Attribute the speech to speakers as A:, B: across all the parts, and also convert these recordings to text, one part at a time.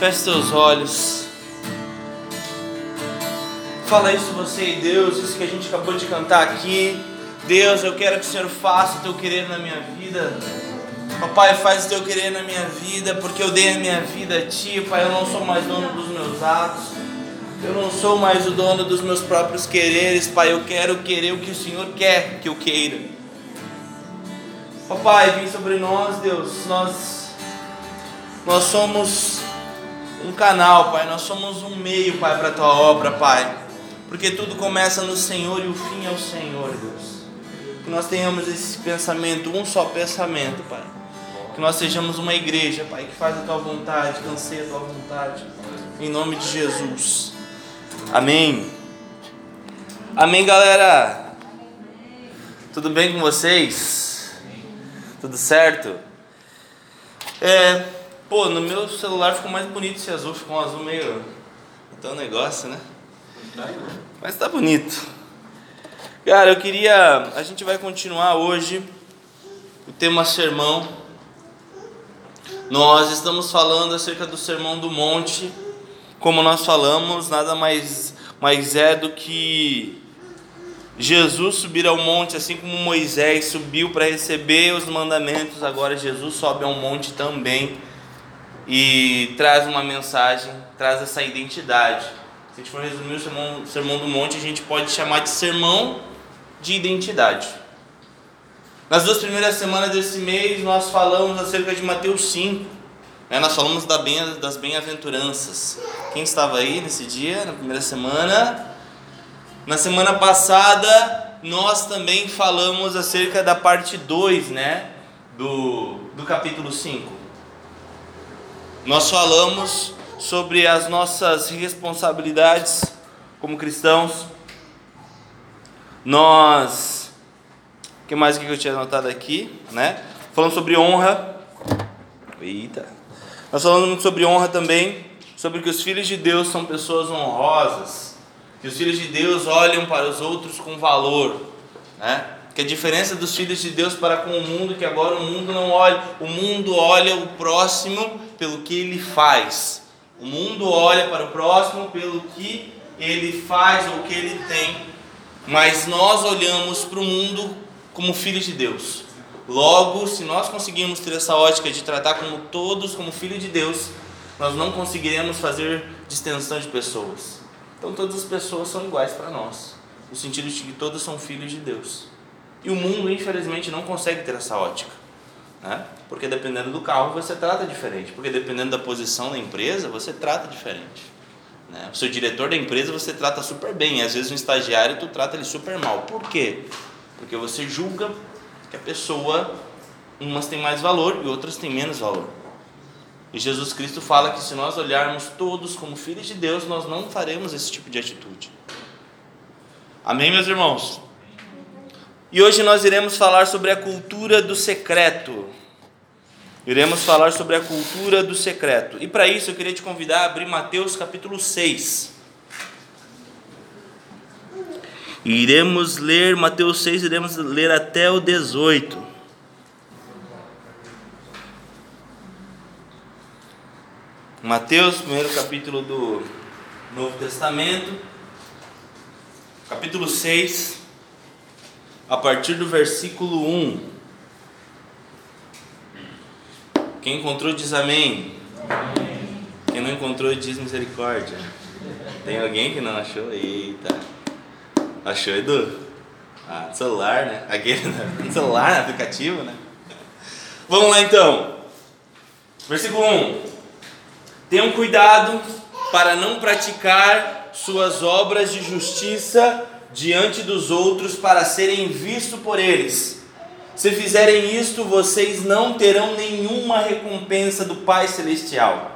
A: Feche seus olhos. Fala isso você e Deus, isso que a gente acabou de cantar aqui. Deus, eu quero que o Senhor faça o teu querer na minha vida. Papai, faz o teu querer na minha vida, porque eu dei a minha vida a ti, Pai. Eu não sou mais dono dos meus atos. Eu não sou mais o dono dos meus próprios quereres, Pai. Eu quero querer o que o Senhor quer que eu queira. Papai, vem sobre nós, Deus. Nós, nós somos um canal, Pai. Nós somos um meio, Pai, para a tua obra, Pai. Porque tudo começa no Senhor e o fim é o Senhor, Deus. Que nós tenhamos esse pensamento, um só pensamento, Pai. Que nós sejamos uma igreja, Pai, que faz a tua vontade, que anseia a tua vontade. Em nome de Jesus. Amém. Amém, galera. Tudo bem com vocês? Tudo certo? É, pô, no meu celular ficou mais bonito esse azul, ficou um azul meio. Então negócio, né? Mas tá bonito. Cara, eu queria. A gente vai continuar hoje o tema sermão. Nós estamos falando acerca do sermão do monte. Como nós falamos, nada mais, mais é do que Jesus subir ao monte, assim como Moisés subiu para receber os mandamentos, agora Jesus sobe ao monte também e traz uma mensagem, traz essa identidade. Se a gente for resumir o sermão, o sermão do monte, a gente pode chamar de sermão de identidade. Nas duas primeiras semanas desse mês, nós falamos acerca de Mateus 5. Né? Nós falamos das bem-aventuranças. Quem estava aí nesse dia, na primeira semana? Na semana passada, nós também falamos acerca da parte 2 né? do, do capítulo 5. Nós falamos sobre as nossas responsabilidades como cristãos. Nós. O que mais que eu tinha anotado aqui? Né? Falando sobre honra. Eita. Nós falamos sobre honra também. Sobre que os filhos de Deus são pessoas honrosas. Que os filhos de Deus olham para os outros com valor. Né? Que a diferença dos filhos de Deus para com o mundo, que agora o mundo não olha, o mundo olha o próximo pelo que ele faz. O mundo olha para o próximo pelo que ele faz ou o que ele tem, mas nós olhamos para o mundo como filhos de Deus. Logo, se nós conseguirmos ter essa ótica de tratar como todos como filhos de Deus, nós não conseguiremos fazer distensão de pessoas. Então todas as pessoas são iguais para nós, no sentido de que todas são filhos de Deus. E o mundo, infelizmente, não consegue ter essa ótica. Né? Porque dependendo do carro você trata diferente, porque dependendo da posição da empresa você trata diferente. Né? O seu diretor da empresa você trata super bem, e às vezes um estagiário tu trata ele super mal. Por quê? Porque você julga que a pessoa, umas têm mais valor e outras têm menos valor. E Jesus Cristo fala que se nós olharmos todos como filhos de Deus, nós não faremos esse tipo de atitude. Amém, meus irmãos? E hoje nós iremos falar sobre a cultura do secreto. Iremos falar sobre a cultura do secreto. E para isso eu queria te convidar a abrir Mateus capítulo 6. E iremos ler Mateus 6, iremos ler até o 18. Mateus, primeiro capítulo do Novo Testamento, capítulo 6 a partir do versículo 1. Quem encontrou diz amém. Quem não encontrou diz misericórdia. Tem alguém que não achou? Eita. Achou, Edu? Ah, celular, né? Aquele né? celular, aplicativo, né? Vamos lá então. Versículo 1. Tenham cuidado para não praticar suas obras de justiça diante dos outros para serem vistos por eles. Se fizerem isto, vocês não terão nenhuma recompensa do Pai Celestial.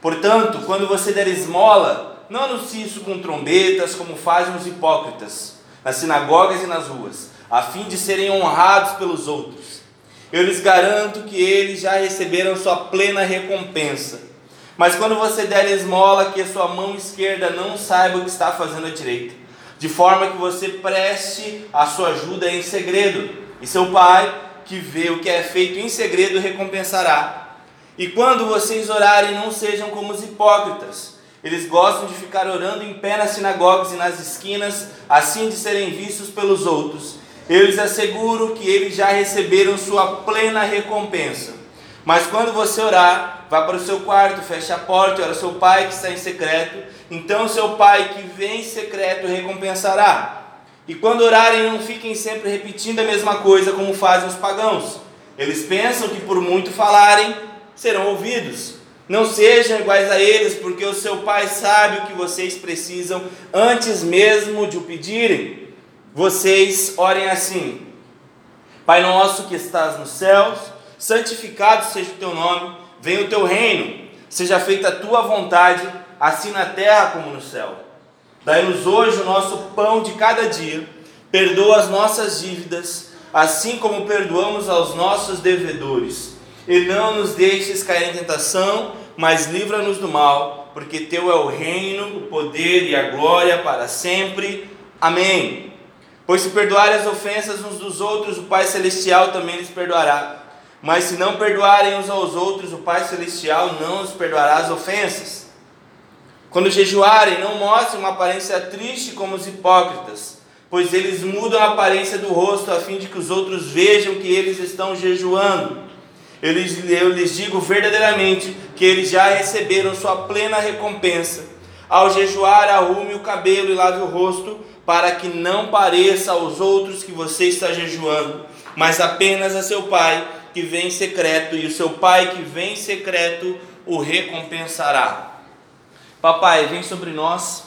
A: Portanto, quando você der esmola, não anuncie isso com trombetas, como fazem os hipócritas, nas sinagogas e nas ruas, a fim de serem honrados pelos outros. Eu lhes garanto que eles já receberam sua plena recompensa. Mas quando você der esmola, que a sua mão esquerda não saiba o que está fazendo a direita de forma que você preste a sua ajuda em segredo, e seu pai, que vê o que é feito em segredo, recompensará. E quando vocês orarem, não sejam como os hipócritas. Eles gostam de ficar orando em pé nas sinagogas e nas esquinas, assim de serem vistos pelos outros. Eu lhes asseguro que eles já receberam sua plena recompensa. Mas quando você orar, vá para o seu quarto, feche a porta e ora seu pai que está em secreto. Então seu pai que vem em secreto recompensará. E quando orarem, não fiquem sempre repetindo a mesma coisa como fazem os pagãos. Eles pensam que por muito falarem, serão ouvidos. Não sejam iguais a eles, porque o seu pai sabe o que vocês precisam antes mesmo de o pedirem. Vocês orem assim: Pai nosso que estás nos céus, santificado seja o teu nome, venha o teu reino, seja feita a tua vontade, assim na terra como no céu. Dai-nos hoje o nosso pão de cada dia, perdoa as nossas dívidas, assim como perdoamos aos nossos devedores. E não nos deixes cair em tentação, mas livra-nos do mal, porque teu é o reino, o poder e a glória para sempre. Amém. Pois se perdoarem as ofensas uns dos outros, o Pai Celestial também lhes perdoará. Mas se não perdoarem uns aos outros, o Pai Celestial não os perdoará as ofensas. Quando jejuarem, não mostrem uma aparência triste como os hipócritas, pois eles mudam a aparência do rosto a fim de que os outros vejam que eles estão jejuando. Eu lhes, eu lhes digo verdadeiramente que eles já receberam sua plena recompensa. Ao jejuar, arrume o cabelo e lave o rosto, para que não pareça aos outros que você está jejuando, mas apenas a seu pai que vem em secreto, e o seu pai que vem em secreto o recompensará. Papai, vem sobre nós,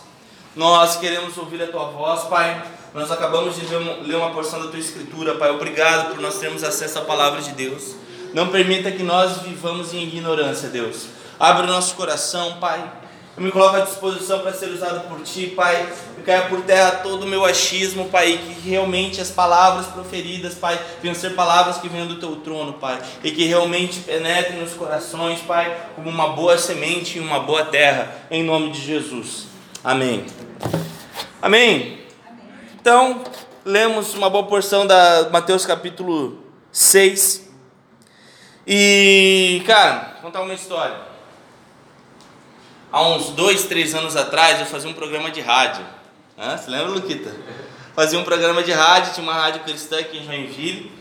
A: nós queremos ouvir a tua voz, Pai. Nós acabamos de ler uma porção da tua escritura, Pai. Obrigado por nós termos acesso à palavra de Deus. Não permita que nós vivamos em ignorância, Deus. Abre o nosso coração, Pai eu me coloco à disposição para ser usado por Ti, Pai. Eu caia por terra todo o meu achismo, Pai. Que realmente as palavras proferidas, Pai, venham ser palavras que venham do Teu trono, Pai. E que realmente penetrem nos corações, Pai, como uma boa semente em uma boa terra. Em nome de Jesus. Amém. Amém. Então, lemos uma boa porção da Mateus capítulo 6. E, cara, contar uma história há uns dois, três anos atrás, eu fazia um programa de rádio. Hã? Você lembra, Luquita? Fazia um programa de rádio, tinha uma rádio cristã aqui em Joinville.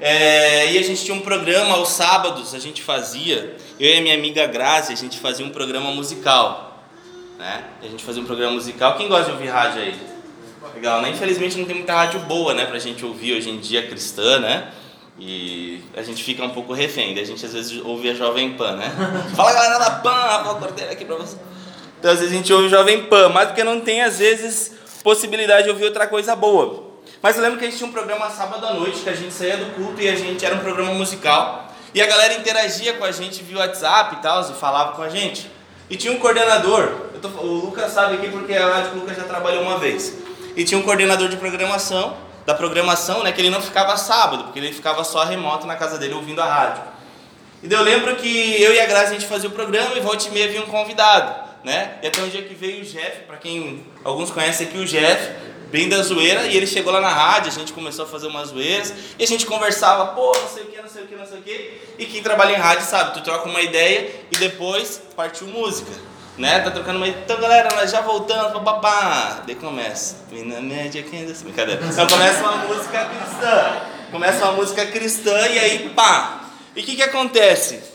A: É, e a gente tinha um programa aos sábados, a gente fazia, eu e a minha amiga Grazi, a gente fazia um programa musical. Né? A gente fazia um programa musical. Quem gosta de ouvir rádio aí? Legal, né? Infelizmente não tem muita rádio boa, né, pra gente ouvir hoje em dia cristã, né? E a gente fica um pouco refém, a gente às vezes ouve a Jovem Pan, né? Fala galera da Pan, Rafael Cordeiro aqui pra você. Então às vezes a gente ouve Jovem Pan, mas porque não tem às vezes possibilidade de ouvir outra coisa boa. Mas eu lembro que a gente tinha um programa sábado à noite, que a gente saía do culto e a gente era um programa musical. E a galera interagia com a gente via WhatsApp e tal, e falava com a gente. E tinha um coordenador, tô, o Lucas sabe aqui porque a Rádio Lucas já trabalhou uma vez. E tinha um coordenador de programação da programação, né, que ele não ficava sábado, porque ele ficava só remoto na casa dele ouvindo a rádio. E daí eu lembro que eu e a Graça a gente fazia o programa e volta e meia vinha um convidado, né? E até um dia que veio o Jeff, para quem alguns conhecem aqui o Jeff, bem da zoeira, e ele chegou lá na rádio, a gente começou a fazer umas zoeiras, e a gente conversava, pô, não sei o que, não sei o que, não sei o que, e quem trabalha em rádio sabe, tu troca uma ideia e depois partiu música né? Tá trocando uma. Então, galera, nós já voltamos, papapá. Daí começa. Na média, quem é desse? Brincadeira. Então começa uma música cristã. Começa uma música cristã e aí, pá. E o que que acontece?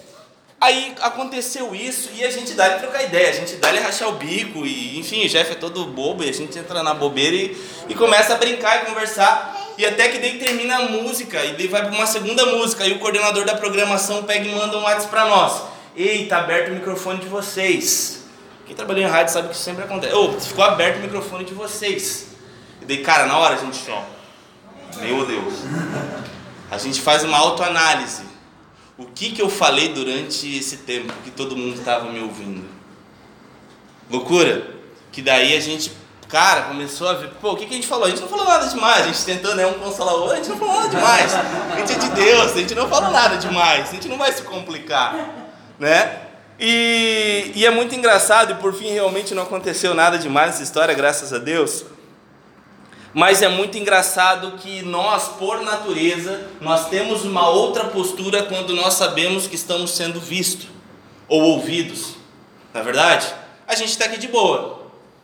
A: Aí aconteceu isso e a gente dá ele trocar ideia, a gente dá ele rachar o bico e, enfim, o Jeff é todo bobo e a gente entra na bobeira e, e começa a brincar e conversar. E até que daí termina a música e daí vai para uma segunda música e o coordenador da programação pega e manda um WhatsApp para nós. Ei, tá aberto o microfone de vocês. Quem trabalhou em rádio sabe que isso sempre acontece. Ô, oh, ficou aberto o microfone de vocês. E daí, cara, na hora a gente só. Meu Deus. A gente faz uma autoanálise. O que, que eu falei durante esse tempo que todo mundo estava me ouvindo? Loucura? Que daí a gente, cara, começou a ver, pô, o que, que a gente falou? A gente não falou nada demais, a gente tentou, né, um consolar o outro, a gente não falou nada demais. A gente é de Deus, a gente não falou nada demais, a gente não vai se complicar, né? E, e, é muito engraçado, e por fim realmente não aconteceu nada demais nessa história, graças a Deus. Mas é muito engraçado que nós, por natureza, nós temos uma outra postura quando nós sabemos que estamos sendo vistos ou ouvidos. Na é verdade, a gente está aqui de boa,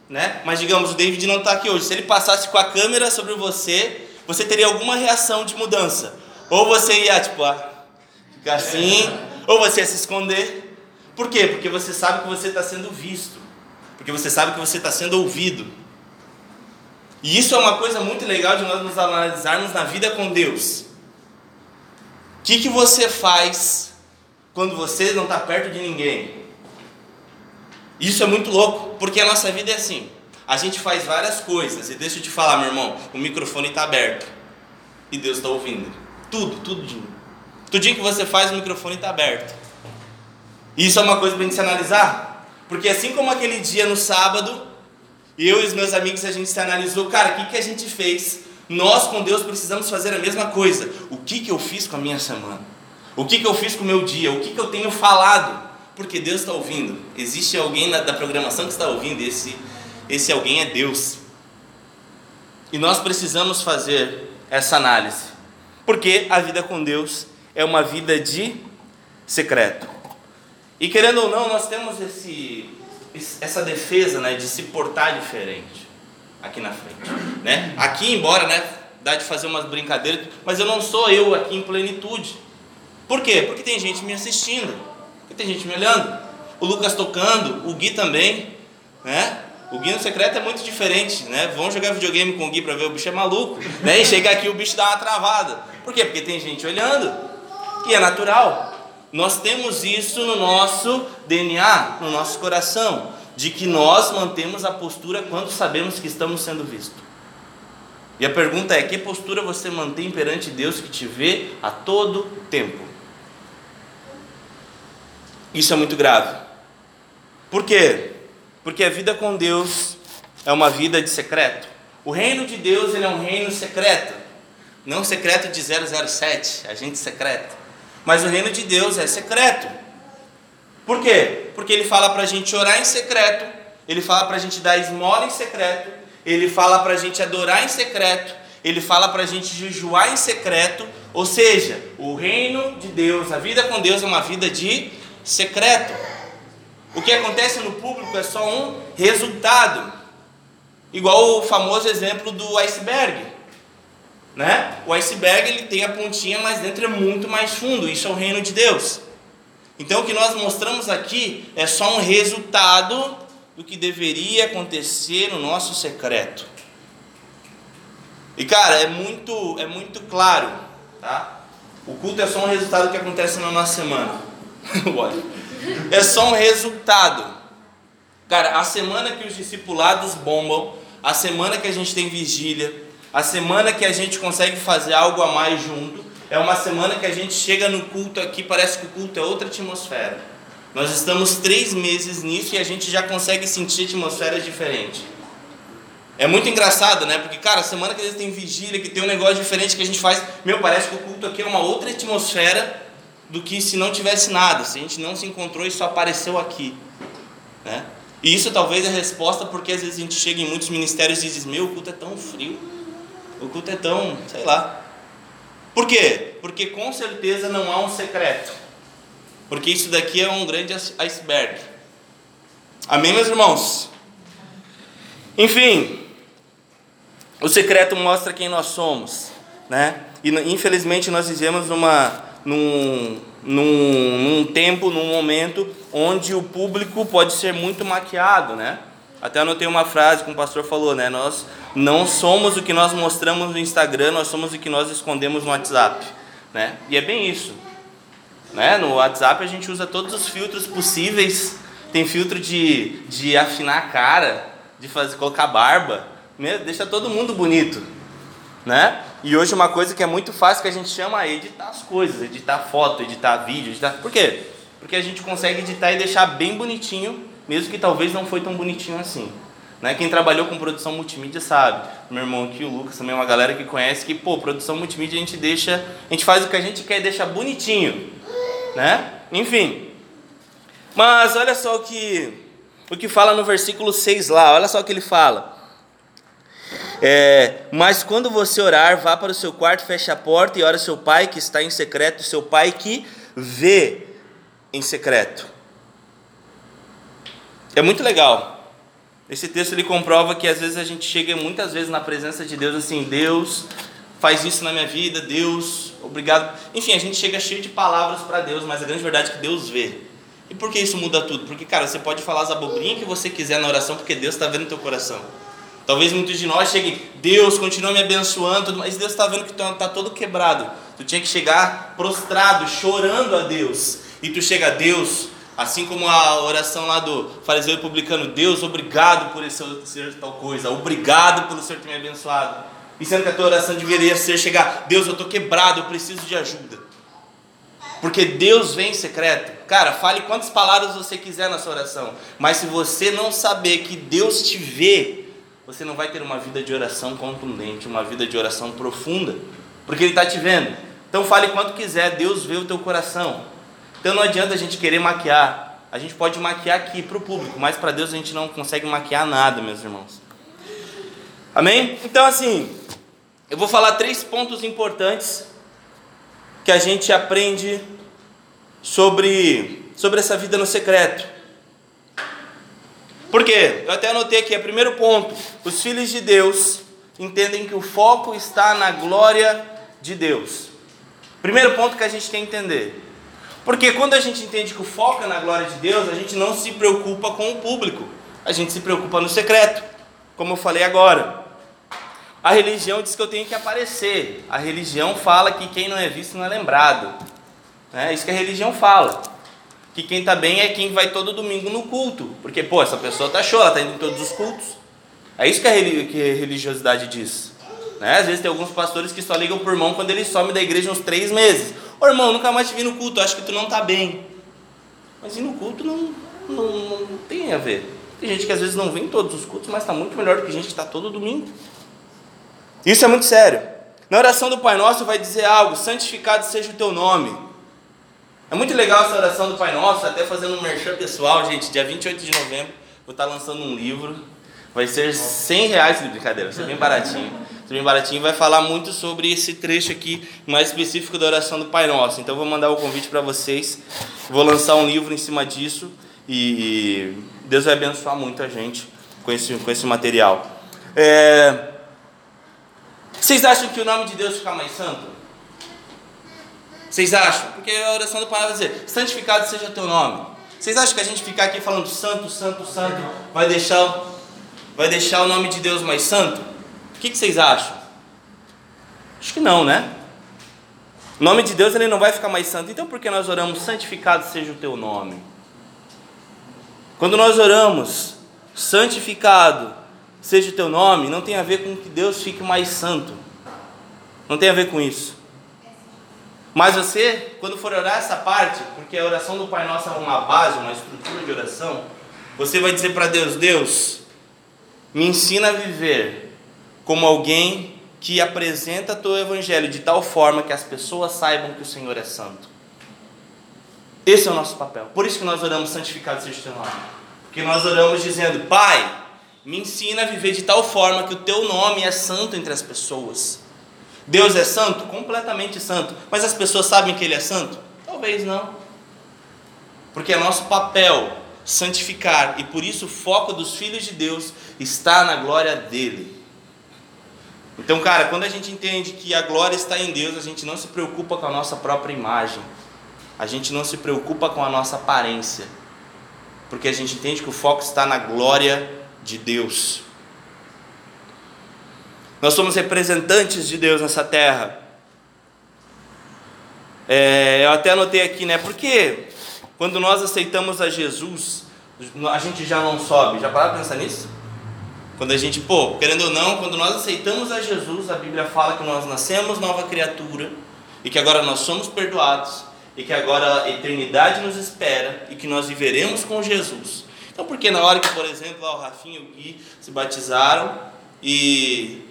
A: né? Mas digamos, o David não está aqui hoje. Se ele passasse com a câmera sobre você, você teria alguma reação de mudança. Ou você ia, tipo, ah, ficar assim, ou você ia se esconder. Por quê? Porque você sabe que você está sendo visto. Porque você sabe que você está sendo ouvido. E isso é uma coisa muito legal de nós nos analisarmos na vida com Deus. O que, que você faz quando você não está perto de ninguém? Isso é muito louco, porque a nossa vida é assim. A gente faz várias coisas, e deixa eu te falar, meu irmão, o microfone está aberto. E Deus está ouvindo. Tudo, tudinho. Tudinho que você faz, o microfone está aberto. Isso é uma coisa para a gente se analisar. Porque assim como aquele dia no sábado, eu e os meus amigos, a gente se analisou, cara, o que, que a gente fez? Nós com Deus precisamos fazer a mesma coisa. O que, que eu fiz com a minha semana? O que, que eu fiz com o meu dia? O que, que eu tenho falado? Porque Deus está ouvindo. Existe alguém na, da programação que está ouvindo, esse, esse alguém é Deus. E nós precisamos fazer essa análise. Porque a vida com Deus é uma vida de secreto. E querendo ou não, nós temos esse, essa defesa né, de se portar diferente aqui na frente. Né? Aqui, embora né, dá de fazer umas brincadeiras, mas eu não sou eu aqui em plenitude. Por quê? Porque tem gente me assistindo, porque tem gente me olhando. O Lucas tocando, o Gui também. Né? O Gui no secreto é muito diferente, né? Vamos jogar videogame com o Gui para ver o bicho é maluco, né? E chega aqui o bicho dá uma travada. Por quê? Porque tem gente olhando. E é natural. Nós temos isso no nosso DNA, no nosso coração, de que nós mantemos a postura quando sabemos que estamos sendo vistos. E a pergunta é: que postura você mantém perante Deus que te vê a todo tempo? Isso é muito grave. Por quê? Porque a vida com Deus é uma vida de secreto. O reino de Deus ele é um reino secreto, não secreto de 007, agente secreto. Mas o reino de Deus é secreto. Por quê? Porque ele fala para a gente orar em secreto, ele fala para a gente dar esmola em secreto, ele fala para a gente adorar em secreto, ele fala para a gente jejuar em secreto. Ou seja, o reino de Deus, a vida com Deus é uma vida de secreto. O que acontece no público é só um resultado. Igual o famoso exemplo do iceberg. Né? O iceberg ele tem a pontinha, mas dentro é muito mais fundo. Isso é o reino de Deus. Então o que nós mostramos aqui é só um resultado do que deveria acontecer no nosso secreto. E cara, é muito é muito claro, tá? O culto é só um resultado do que acontece na nossa semana. É só um resultado. Cara, a semana que os discipulados bombam, a semana que a gente tem vigília, a semana que a gente consegue fazer algo a mais junto é uma semana que a gente chega no culto aqui, parece que o culto é outra atmosfera. Nós estamos três meses nisso e a gente já consegue sentir atmosferas diferentes. É muito engraçado, né? Porque, cara, semana que a gente tem vigília, que tem um negócio diferente que a gente faz, meu, parece que o culto aqui é uma outra atmosfera do que se não tivesse nada, se a gente não se encontrou e só apareceu aqui, né? E isso talvez é a resposta porque às vezes a gente chega em muitos ministérios e diz: Meu, o culto é tão frio. O culto é tão, sei lá. Por quê? Porque com certeza não há um secreto. Porque isso daqui é um grande iceberg. Amém, meus irmãos? Enfim, o secreto mostra quem nós somos, né? E infelizmente nós vivemos numa, num, num, num tempo, num momento onde o público pode ser muito maquiado, né? Até anotei uma frase que o pastor falou, né? Nós não somos o que nós mostramos no Instagram, nós somos o que nós escondemos no WhatsApp, né? E é bem isso. Né? No WhatsApp a gente usa todos os filtros possíveis. Tem filtro de, de afinar a cara, de fazer colocar barba, deixa todo mundo bonito, né? E hoje uma coisa que é muito fácil que a gente chama é editar as coisas, editar foto, editar vídeo, editar... Por quê? Porque a gente consegue editar e deixar bem bonitinho mesmo que talvez não foi tão bonitinho assim. Né? Quem trabalhou com produção multimídia sabe. Meu irmão aqui, o Lucas, também é uma galera que conhece que, pô, produção multimídia a gente deixa, a gente faz o que a gente quer e deixa bonitinho, né? Enfim. Mas olha só o que o que fala no versículo 6 lá, olha só o que ele fala. É, mas quando você orar, vá para o seu quarto, feche a porta e ore seu pai que está em secreto, seu pai que vê em secreto. É muito legal. Esse texto ele comprova que às vezes a gente chega muitas vezes na presença de Deus assim, Deus faz isso na minha vida, Deus, obrigado. Enfim, a gente chega cheio de palavras para Deus, mas a grande verdade é que Deus vê. E por que isso muda tudo? Porque, cara, você pode falar as abobrinhas que você quiser na oração, porque Deus está vendo teu coração. Talvez muitos de nós cheguem, Deus continua me abençoando, mas Deus está vendo que tu está todo quebrado. Tu tinha que chegar prostrado, chorando a Deus. E tu chega Deus, assim como a oração lá do fariseu publicano, Deus, obrigado por esse ser tal coisa, obrigado pelo Senhor ter me abençoado. E sendo que a tua oração deveria ser chegar, Deus, eu estou quebrado, eu preciso de ajuda. Porque Deus vem em secreto. Cara, fale quantas palavras você quiser na sua oração. Mas se você não saber que Deus te vê, você não vai ter uma vida de oração contundente, uma vida de oração profunda. Porque Ele está te vendo. Então fale quanto quiser, Deus vê o teu coração. Então não adianta a gente querer maquiar. A gente pode maquiar aqui para o público, mas para Deus a gente não consegue maquiar nada, meus irmãos. Amém? Então assim, eu vou falar três pontos importantes que a gente aprende sobre, sobre essa vida no secreto. Por quê? Eu até anotei aqui, é primeiro ponto. Os filhos de Deus entendem que o foco está na glória de Deus. Primeiro ponto que a gente tem que entender. Porque quando a gente entende que o foco é na glória de Deus, a gente não se preocupa com o público. A gente se preocupa no secreto, como eu falei agora. A religião diz que eu tenho que aparecer. A religião fala que quem não é visto não é lembrado. É isso que a religião fala. Que quem está bem é quem vai todo domingo no culto. Porque, pô, essa pessoa está show, ela está indo em todos os cultos. É isso que a religiosidade diz. Né? Às vezes tem alguns pastores que só ligam por irmão quando ele some da igreja uns três meses. Ô irmão, nunca mais te vi no culto, acho que tu não está bem. Mas ir no culto não, não, não tem a ver. Tem gente que às vezes não vem em todos os cultos, mas está muito melhor do que gente que está todo domingo. Isso é muito sério. Na oração do Pai Nosso vai dizer algo: santificado seja o teu nome. É muito legal essa oração do Pai Nosso, até fazendo um merchan pessoal, gente. Dia 28 de novembro, vou estar lançando um livro. Vai ser 100 reais de brincadeira, vai ser bem baratinho. Bem baratinho. Vai falar muito sobre esse trecho aqui, mais específico da oração do Pai Nosso. Então, vou mandar o convite para vocês. Vou lançar um livro em cima disso. E Deus vai abençoar muito a gente com esse, com esse material. É. Vocês acham que o nome de Deus fica mais santo? Vocês acham? Porque a oração do Pai vai dizer: santificado seja teu nome. Vocês acham que a gente ficar aqui falando santo, santo, santo vai deixar, vai deixar o nome de Deus mais santo? Que, que vocês acham? Acho que não, né? O nome de Deus ele não vai ficar mais santo. Então por que nós oramos santificado seja o teu nome? Quando nós oramos santificado seja o teu nome, não tem a ver com que Deus fique mais santo. Não tem a ver com isso. Mas você, quando for orar essa parte, porque a oração do Pai Nosso é uma base, uma estrutura de oração, você vai dizer para Deus: Deus, me ensina a viver como alguém que apresenta teu evangelho de tal forma que as pessoas saibam que o Senhor é santo. Esse é o nosso papel. Por isso que nós oramos santificado seja o teu nome. Porque nós oramos dizendo: Pai, me ensina a viver de tal forma que o teu nome é santo entre as pessoas. Deus é santo? Completamente santo. Mas as pessoas sabem que Ele é santo? Talvez não. Porque é nosso papel santificar, e por isso o foco dos filhos de Deus está na glória dele. Então, cara, quando a gente entende que a glória está em Deus, a gente não se preocupa com a nossa própria imagem, a gente não se preocupa com a nossa aparência, porque a gente entende que o foco está na glória de Deus. Nós somos representantes de Deus nessa terra. É, eu até anotei aqui, né? Porque quando nós aceitamos a Jesus, a gente já não sobe. Já pararam para pensar nisso? Quando a gente, pô, querendo ou não, quando nós aceitamos a Jesus, a Bíblia fala que nós nascemos nova criatura e que agora nós somos perdoados e que agora a eternidade nos espera e que nós viveremos com Jesus. Então, porque na hora que, por exemplo, lá o Rafinha e o Gui se batizaram e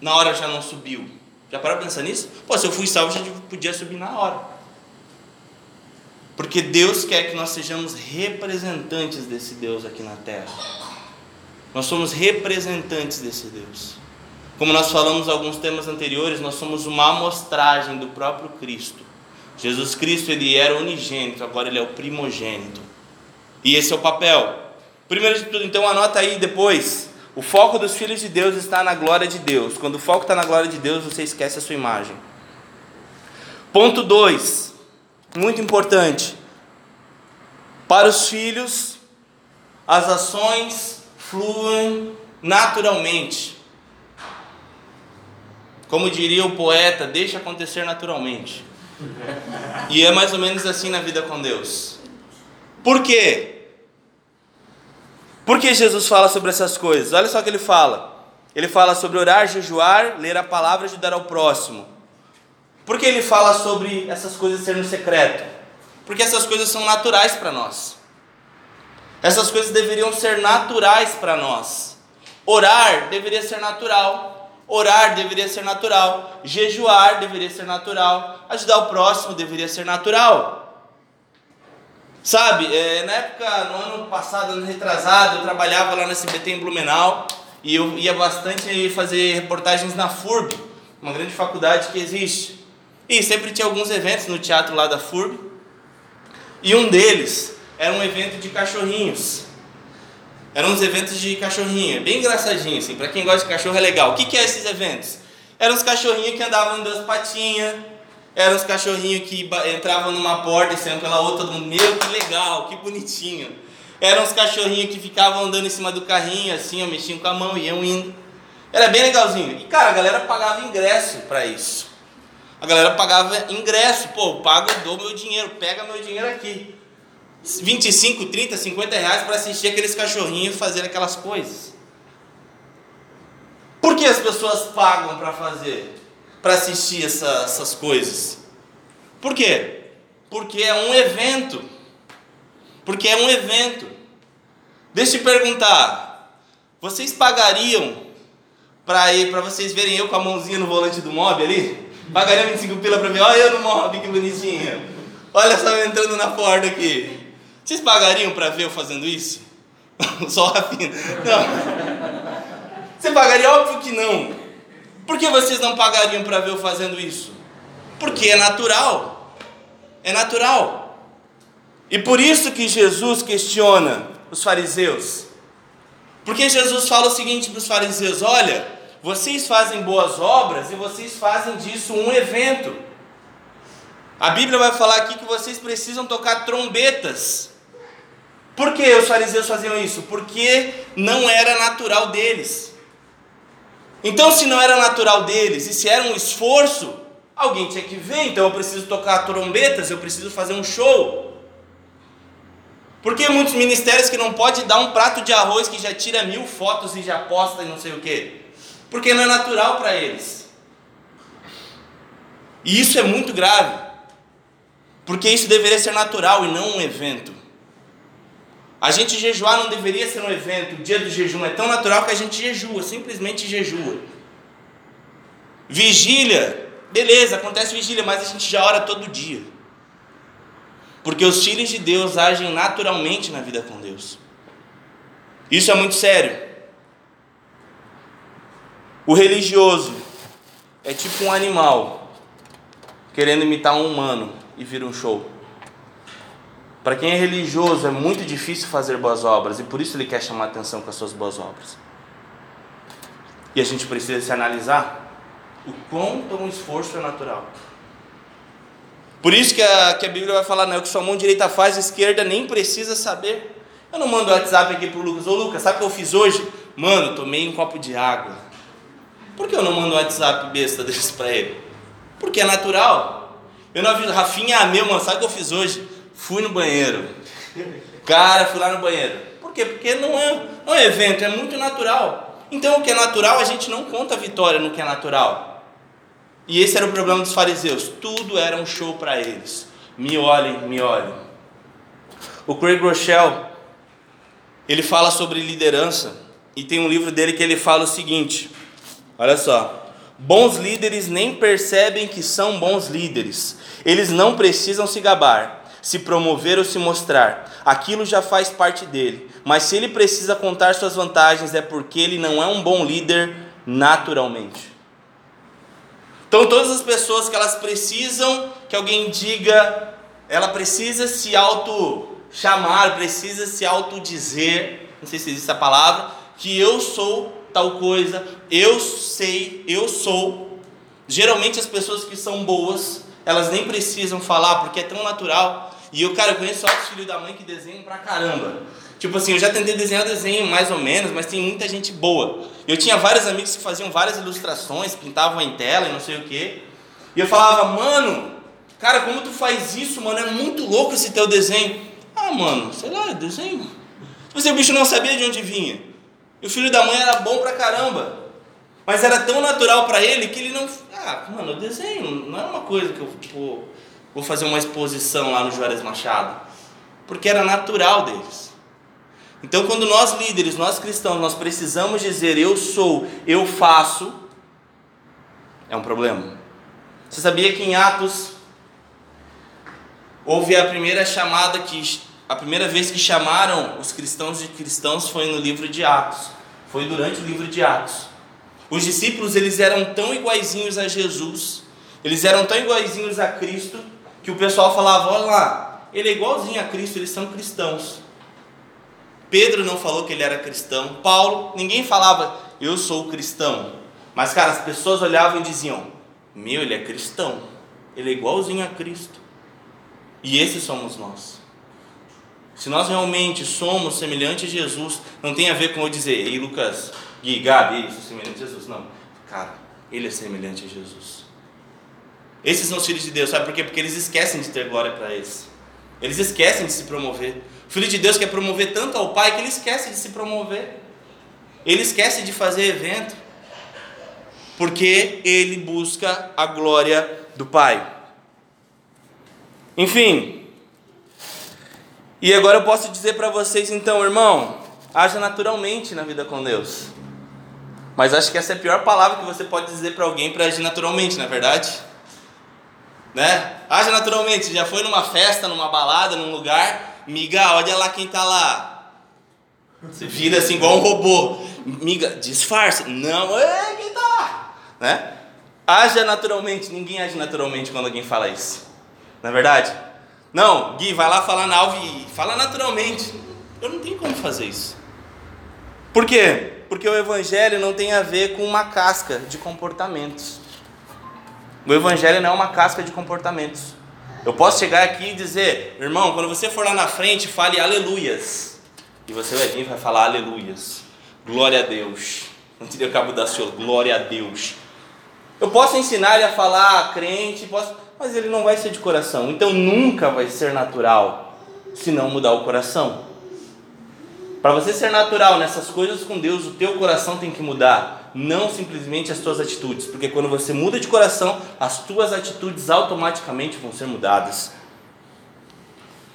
A: na hora já não subiu? Já parou para pensar nisso? Pô, se eu fui salvo, já podia subir na hora. Porque Deus quer que nós sejamos representantes desse Deus aqui na terra. Nós somos representantes desse Deus. Como nós falamos em alguns temas anteriores, nós somos uma amostragem do próprio Cristo. Jesus Cristo ele era unigênito, agora ele é o primogênito. E esse é o papel. Primeiro de tudo, então anota aí depois. O foco dos filhos de Deus está na glória de Deus. Quando o foco está na glória de Deus, você esquece a sua imagem. Ponto 2, muito importante. Para os filhos, as ações fluem naturalmente. Como diria o poeta, deixa acontecer naturalmente. E é mais ou menos assim na vida com Deus. Por quê? Por que Jesus fala sobre essas coisas? Olha só o que ele fala. Ele fala sobre orar, jejuar, ler a palavra e ajudar ao próximo. Por que ele fala sobre essas coisas serem secreto? Porque essas coisas são naturais para nós. Essas coisas deveriam ser naturais para nós. Orar deveria ser natural. Orar deveria ser natural, jejuar deveria ser natural, ajudar o próximo deveria ser natural. Sabe, é, na época, no ano passado, ano retrasado, eu trabalhava lá na SBT em Blumenau e eu ia bastante fazer reportagens na FURB, uma grande faculdade que existe. E sempre tinha alguns eventos no teatro lá da FURB. E um deles era um evento de cachorrinhos. Eram uns eventos de cachorrinho, bem engraçadinho, assim. Pra quem gosta de cachorro é legal. O que, que é esses eventos? Eram os cachorrinhos que andavam em duas patinhas, eram os cachorrinhos que entravam numa porta e saíam pela outra, todo mundo, meu, que legal, que bonitinho. Eram os cachorrinhos que ficavam andando em cima do carrinho, assim, ó, mexiam com a mão e iam indo. Era bem legalzinho. E, cara, a galera pagava ingresso para isso. A galera pagava ingresso. Pô, pago, dou meu dinheiro, pega meu dinheiro aqui. 25, 30, 50 reais para assistir aqueles cachorrinhos fazer aquelas coisas. Por que as pessoas pagam para fazer, para assistir essa, essas coisas? Por quê? Porque é um evento. Porque é um evento. Deixa eu te perguntar, vocês pagariam para ir para vocês verem eu com a mãozinha no volante do mob ali? Pagariam 25 pila para ver, olha eu no mob, que bonitinho. Olha só eu entrando na porta aqui. Vocês pagariam para ver eu fazendo isso? Só o. Não. Você pagaria? Óbvio que não. Por que vocês não pagariam para ver eu fazendo isso? Porque é natural. É natural. E por isso que Jesus questiona os fariseus. Porque Jesus fala o seguinte para os fariseus: olha, vocês fazem boas obras e vocês fazem disso um evento. A Bíblia vai falar aqui que vocês precisam tocar trombetas por que os fariseus faziam isso? Porque não era natural deles. Então, se não era natural deles e se era um esforço, alguém tinha que ver. Então, eu preciso tocar trombetas, eu preciso fazer um show. Por que muitos ministérios que não pode dar um prato de arroz que já tira mil fotos e já posta e não sei o quê? Porque não é natural para eles. E isso é muito grave. Porque isso deveria ser natural e não um evento. A gente jejuar não deveria ser um evento, o dia do jejum é tão natural que a gente jejua, simplesmente jejua. Vigília, beleza, acontece vigília, mas a gente já ora todo dia. Porque os filhos de Deus agem naturalmente na vida com Deus. Isso é muito sério. O religioso é tipo um animal querendo imitar um humano e vira um show. Para quem é religioso é muito difícil fazer boas obras e por isso ele quer chamar atenção com as suas boas obras. E a gente precisa se analisar o quanto um esforço é natural. Por isso que a, que a Bíblia vai falar, né, o que sua mão direita faz, a esquerda nem precisa saber. Eu não mando WhatsApp aqui pro Lucas, ô Lucas, sabe o que eu fiz hoje? Mano, tomei um copo de água. Por que eu não mando WhatsApp besta desse para ele? Porque é natural. Eu não aviso, Rafinha, meu, mano, sabe o que eu fiz hoje? Fui no banheiro. Cara, fui lá no banheiro. Por quê? Porque não é, não é evento, é muito natural. Então o que é natural, a gente não conta vitória no que é natural. E esse era o problema dos fariseus. Tudo era um show para eles. Me olhem, me olhem. O Craig Rochelle, ele fala sobre liderança. E tem um livro dele que ele fala o seguinte: olha só. Bons líderes nem percebem que são bons líderes. Eles não precisam se gabar se promover ou se mostrar. Aquilo já faz parte dele. Mas se ele precisa contar suas vantagens, é porque ele não é um bom líder naturalmente. Então todas as pessoas que elas precisam que alguém diga, ela precisa se auto chamar, precisa se auto dizer, não sei se existe a palavra, que eu sou tal coisa, eu sei, eu sou. Geralmente as pessoas que são boas, elas nem precisam falar porque é tão natural. E eu, cara, eu conheço outros filhos da mãe que desenham pra caramba. Tipo assim, eu já tentei desenhar desenho mais ou menos, mas tem muita gente boa. Eu tinha vários amigos que faziam várias ilustrações, pintavam em tela e não sei o que. E eu falava, mano, cara, como tu faz isso, mano? É muito louco esse teu desenho. Ah, mano, sei lá, desenho. Tipo assim, o bicho não sabia de onde vinha. E o filho da mãe era bom pra caramba. Mas era tão natural para ele que ele não. Ah, mano, eu desenho. Não é uma coisa que eu vou fazer uma exposição lá no Juarez Machado. Porque era natural deles. Então, quando nós líderes, nós cristãos, nós precisamos dizer eu sou, eu faço, é um problema. Você sabia que em Atos houve a primeira chamada que a primeira vez que chamaram os cristãos de cristãos foi no livro de Atos. Foi durante o livro de Atos. Os discípulos eles eram tão iguaizinhos a Jesus, eles eram tão iguaizinhos a Cristo, que o pessoal falava: olha lá, ele é igualzinho a Cristo, eles são cristãos. Pedro não falou que ele era cristão. Paulo, ninguém falava, eu sou cristão. Mas, cara, as pessoas olhavam e diziam: Meu, ele é cristão. Ele é igualzinho a Cristo. E esses somos nós. Se nós realmente somos semelhantes a Jesus, não tem a ver com eu dizer, ei Lucas, Gui, Gabi, isso, semelhante a Jesus. Não. Cara, ele é semelhante a Jesus. Esses são os filhos de Deus, sabe por quê? Porque eles esquecem de ter glória para eles. Eles esquecem de se promover. O Filho de Deus quer promover tanto ao Pai que ele esquece de se promover. Ele esquece de fazer evento. Porque ele busca a glória do Pai. Enfim. E agora eu posso dizer para vocês então, irmão, haja naturalmente na vida com Deus. Mas acho que essa é a pior palavra que você pode dizer para alguém para agir naturalmente, não é verdade? Né? Haja naturalmente, já foi numa festa, numa balada, num lugar, Miga, olha lá quem tá lá. Você vira assim igual um robô. Miga, disfarce. Não, é quem tá lá. Né? Haja naturalmente. Ninguém age naturalmente quando alguém fala isso. Não é verdade? Não, Gui, vai lá falar na alve e fala naturalmente. Eu não tenho como fazer isso. Por quê? Porque o evangelho não tem a ver com uma casca de comportamentos. O evangelho não é uma casca de comportamentos. Eu posso chegar aqui e dizer, irmão, quando você for lá na frente, fale aleluias. E você vai vir e vai falar aleluias. Glória a Deus. Não teria cabo da sua, glória a Deus. Eu posso ensinar ele a falar crente, posso, mas ele não vai ser de coração. Então nunca vai ser natural se não mudar o coração. Para você ser natural nessas coisas com Deus, o teu coração tem que mudar não simplesmente as tuas atitudes, porque quando você muda de coração, as tuas atitudes automaticamente vão ser mudadas.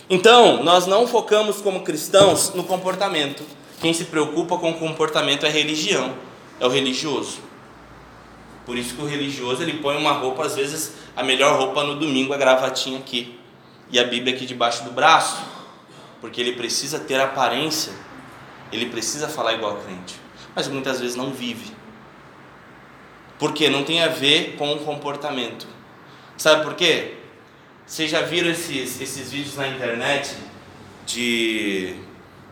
A: Então, nós não focamos como cristãos no comportamento. Quem se preocupa com o comportamento é a religião, é o religioso. Por isso que o religioso ele põe uma roupa, às vezes a melhor roupa no domingo, a gravatinha aqui e a Bíblia aqui debaixo do braço, porque ele precisa ter aparência, ele precisa falar igual a crente, mas muitas vezes não vive. Porque não tem a ver com o comportamento. Sabe por quê? Vocês já viram esses, esses vídeos na internet de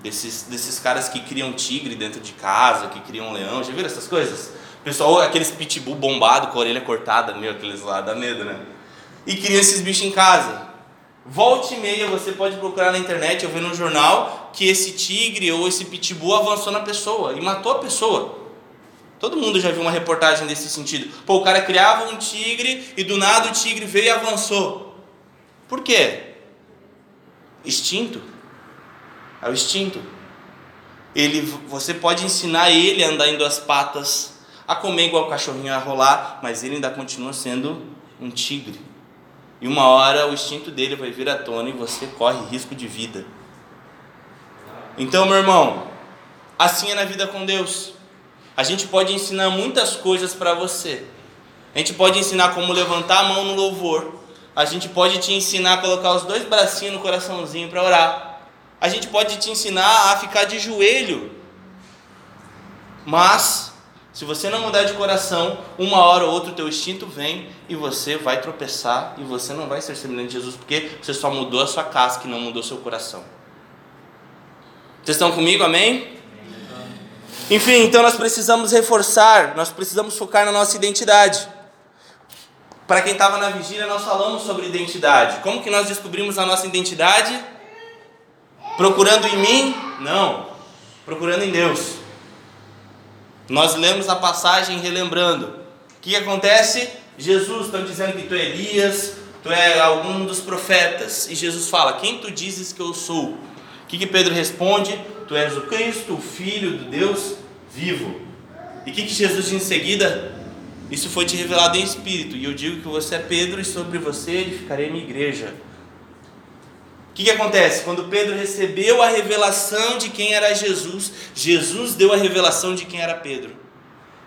A: desses, desses caras que criam tigre dentro de casa, que criam leão? Já viram essas coisas? Pessoal, aqueles pitbull bombado com a orelha cortada, meu, aqueles lá, dá medo, né? E criam esses bichos em casa. Volte e meia você pode procurar na internet ou ver no jornal que esse tigre ou esse pitbull avançou na pessoa e matou a pessoa. Todo mundo já viu uma reportagem desse sentido. Pô, o cara criava um tigre e do nada o tigre veio e avançou. Por quê? Instinto. É o instinto. Ele, você pode ensinar ele a andar em duas patas, a comer igual o cachorrinho a rolar, mas ele ainda continua sendo um tigre. E uma hora o instinto dele vai vir à tona e você corre risco de vida. Então, meu irmão, assim é na vida com Deus. A gente pode ensinar muitas coisas para você. A gente pode ensinar como levantar a mão no louvor. A gente pode te ensinar a colocar os dois bracinhos no coraçãozinho para orar. A gente pode te ensinar a ficar de joelho. Mas Se você não mudar de coração, uma hora ou outra o teu instinto vem e você vai tropeçar e você não vai ser semelhante a Jesus porque você só mudou a sua casca e não mudou seu coração. Vocês estão comigo? Amém? Enfim, então nós precisamos reforçar, nós precisamos focar na nossa identidade. Para quem estava na vigília, nós falamos sobre identidade. Como que nós descobrimos a nossa identidade? Procurando em mim? Não. Procurando em Deus. Nós lemos a passagem relembrando. O que acontece? Jesus está dizendo que tu é Elias, tu é algum dos profetas. E Jesus fala: Quem tu dizes que eu sou? O que, que Pedro responde? Tu és o Cristo, o Filho de Deus vivo. E o que, que Jesus diz em seguida? Isso foi te revelado em espírito. E eu digo que você é Pedro, e sobre você edificarei minha igreja. O que, que acontece? Quando Pedro recebeu a revelação de quem era Jesus, Jesus deu a revelação de quem era Pedro.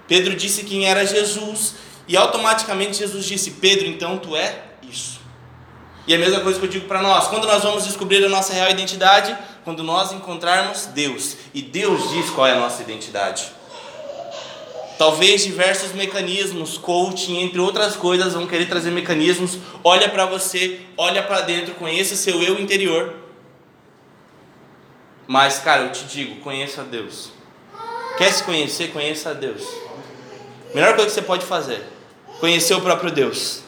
A: Pedro disse quem era Jesus, e automaticamente Jesus disse: Pedro, então tu é isso. E a mesma coisa que eu digo para nós: quando nós vamos descobrir a nossa real identidade, quando nós encontrarmos Deus, e Deus diz qual é a nossa identidade. Talvez diversos mecanismos, coaching, entre outras coisas, vão querer trazer mecanismos. Olha para você, olha para dentro, conheça seu eu interior. Mas, cara, eu te digo, conheça a Deus. Quer se conhecer? Conheça a Deus. Melhor coisa que você pode fazer, conhecer o próprio Deus.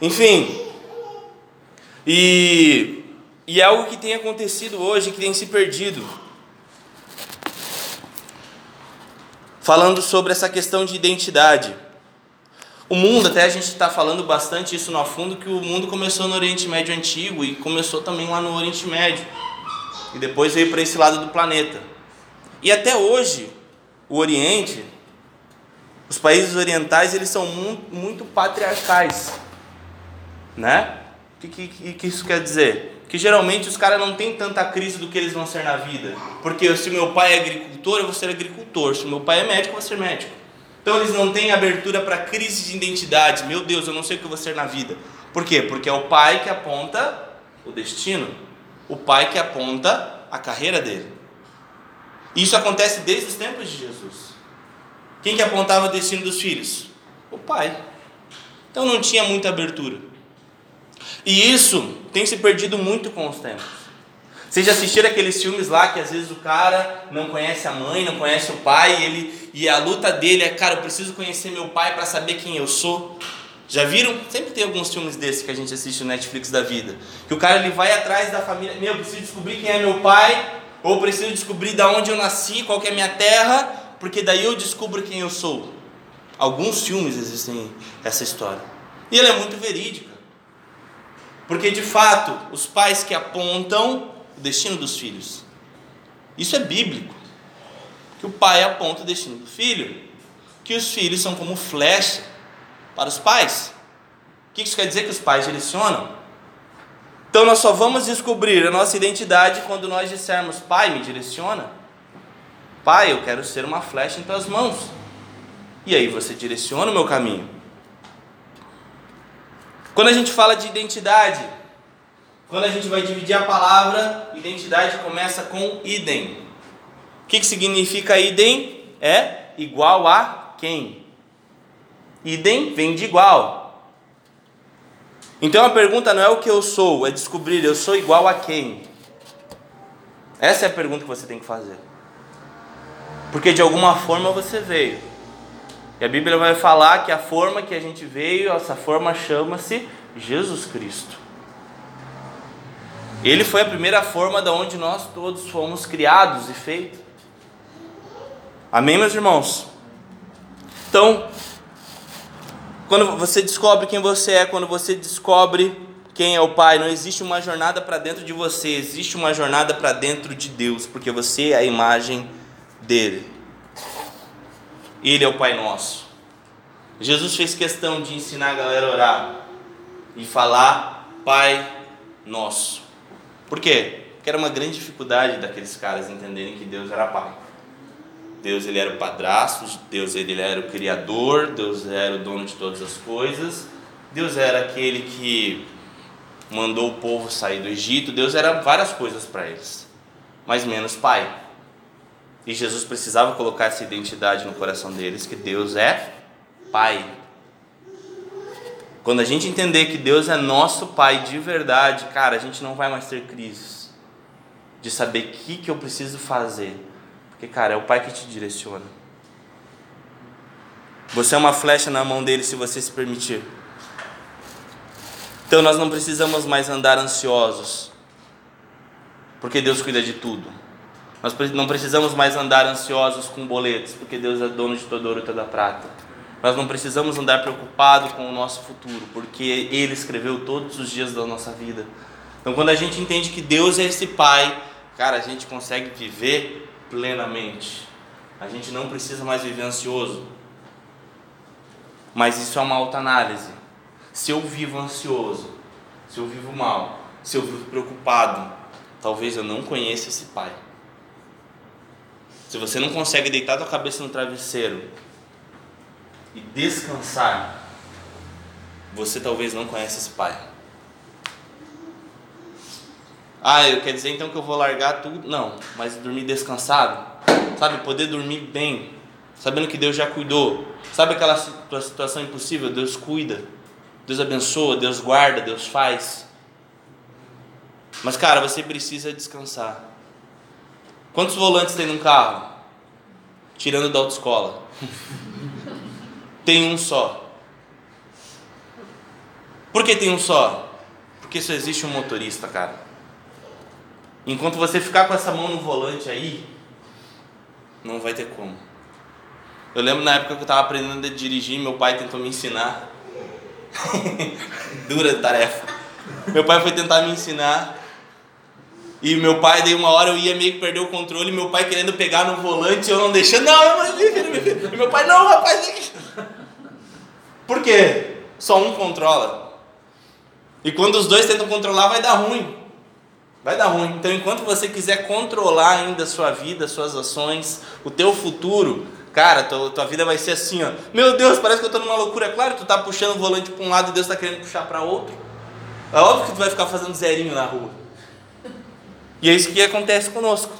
A: Enfim, e, e é algo que tem acontecido hoje, que tem se perdido. falando sobre essa questão de identidade. O mundo, até a gente está falando bastante isso no fundo, que o mundo começou no Oriente Médio Antigo e começou também lá no Oriente Médio. E depois veio para esse lado do planeta. E até hoje, o Oriente, os países orientais, eles são muito, muito patriarcais. Né? O que, que, que isso quer dizer? Que geralmente os caras não têm tanta crise do que eles vão ser na vida. Porque se meu pai é agricultor, eu vou ser agricultor. Se meu pai é médico, eu vou ser médico. Então eles não têm abertura para crise de identidade. Meu Deus, eu não sei o que eu vou ser na vida. Por quê? Porque é o pai que aponta o destino. O pai que aponta a carreira dele. Isso acontece desde os tempos de Jesus. Quem que apontava o destino dos filhos? O pai. Então não tinha muita abertura. E isso tem se perdido muito com os tempos. Vocês já assistiram aqueles filmes lá que às vezes o cara não conhece a mãe, não conhece o pai, e, ele, e a luta dele é, cara, eu preciso conhecer meu pai para saber quem eu sou. Já viram? Sempre tem alguns filmes desses que a gente assiste no Netflix da vida. Que o cara ele vai atrás da família, meu, eu preciso descobrir quem é meu pai, ou preciso descobrir de onde eu nasci, qual é a minha terra, porque daí eu descubro quem eu sou. Alguns filmes existem essa história. E ela é muito verídica. Porque de fato, os pais que apontam o destino dos filhos. Isso é bíblico. Que o pai aponta o destino do filho, que os filhos são como flecha para os pais. O que isso quer dizer que os pais direcionam? Então nós só vamos descobrir a nossa identidade quando nós dissermos: Pai, me direciona. Pai, eu quero ser uma flecha em tuas mãos. E aí você direciona o meu caminho. Quando a gente fala de identidade, quando a gente vai dividir a palavra, identidade começa com idem. O que, que significa idem? É igual a quem? Idem vem de igual. Então a pergunta não é o que eu sou, é descobrir eu sou igual a quem. Essa é a pergunta que você tem que fazer. Porque de alguma forma você veio. A Bíblia vai falar que a forma que a gente veio, essa forma chama-se Jesus Cristo. Ele foi a primeira forma da onde nós todos fomos criados e feitos. Amém, meus irmãos? Então, quando você descobre quem você é, quando você descobre quem é o Pai, não existe uma jornada para dentro de você, existe uma jornada para dentro de Deus, porque você é a imagem dele. Ele é o Pai Nosso. Jesus fez questão de ensinar a galera a orar e falar Pai Nosso. Por quê? Porque era uma grande dificuldade daqueles caras entenderem que Deus era Pai. Deus ele era o padrasto, Deus ele era o criador, Deus era o dono de todas as coisas, Deus era aquele que mandou o povo sair do Egito, Deus era várias coisas para eles, mas menos Pai. E Jesus precisava colocar essa identidade no coração deles, que Deus é Pai. Quando a gente entender que Deus é nosso Pai de verdade, cara, a gente não vai mais ter crises de saber o que, que eu preciso fazer. Porque, cara, é o Pai que te direciona. Você é uma flecha na mão dele se você se permitir. Então nós não precisamos mais andar ansiosos, porque Deus cuida de tudo. Nós não precisamos mais andar ansiosos com boletos, porque Deus é dono de todo ouro e toda prata. Nós não precisamos andar preocupados com o nosso futuro, porque Ele escreveu todos os dias da nossa vida. Então, quando a gente entende que Deus é esse Pai, cara, a gente consegue viver plenamente. A gente não precisa mais viver ansioso. Mas isso é uma autoanálise. Se eu vivo ansioso, se eu vivo mal, se eu vivo preocupado, talvez eu não conheça esse Pai. Se você não consegue deitar a cabeça no travesseiro e descansar, você talvez não conhece esse Pai. Ah, eu quer dizer então que eu vou largar tudo? Não, mas dormir descansado, sabe, poder dormir bem, sabendo que Deus já cuidou. Sabe aquela situação impossível? Deus cuida, Deus abençoa, Deus guarda, Deus faz. Mas cara, você precisa descansar. Quantos volantes tem num carro? Tirando da autoescola. tem um só. Por que tem um só? Porque só existe um motorista, cara. Enquanto você ficar com essa mão no volante aí, não vai ter como. Eu lembro na época que eu estava aprendendo a dirigir, meu pai tentou me ensinar. Dura tarefa. Meu pai foi tentar me ensinar. E meu pai, daí uma hora eu ia meio que perder o controle, meu pai querendo pegar no volante, eu não deixando, não, eu não E meu pai, não, rapaz. Por quê? Só um controla. E quando os dois tentam controlar, vai dar ruim. Vai dar ruim. Então, enquanto você quiser controlar ainda a sua vida, suas ações, o teu futuro, cara, tua, tua vida vai ser assim, ó. Meu Deus, parece que eu estou numa loucura. Claro, tu tá puxando o volante para um lado e Deus está querendo puxar para outro. É óbvio que tu vai ficar fazendo zerinho na rua. E é isso que acontece conosco.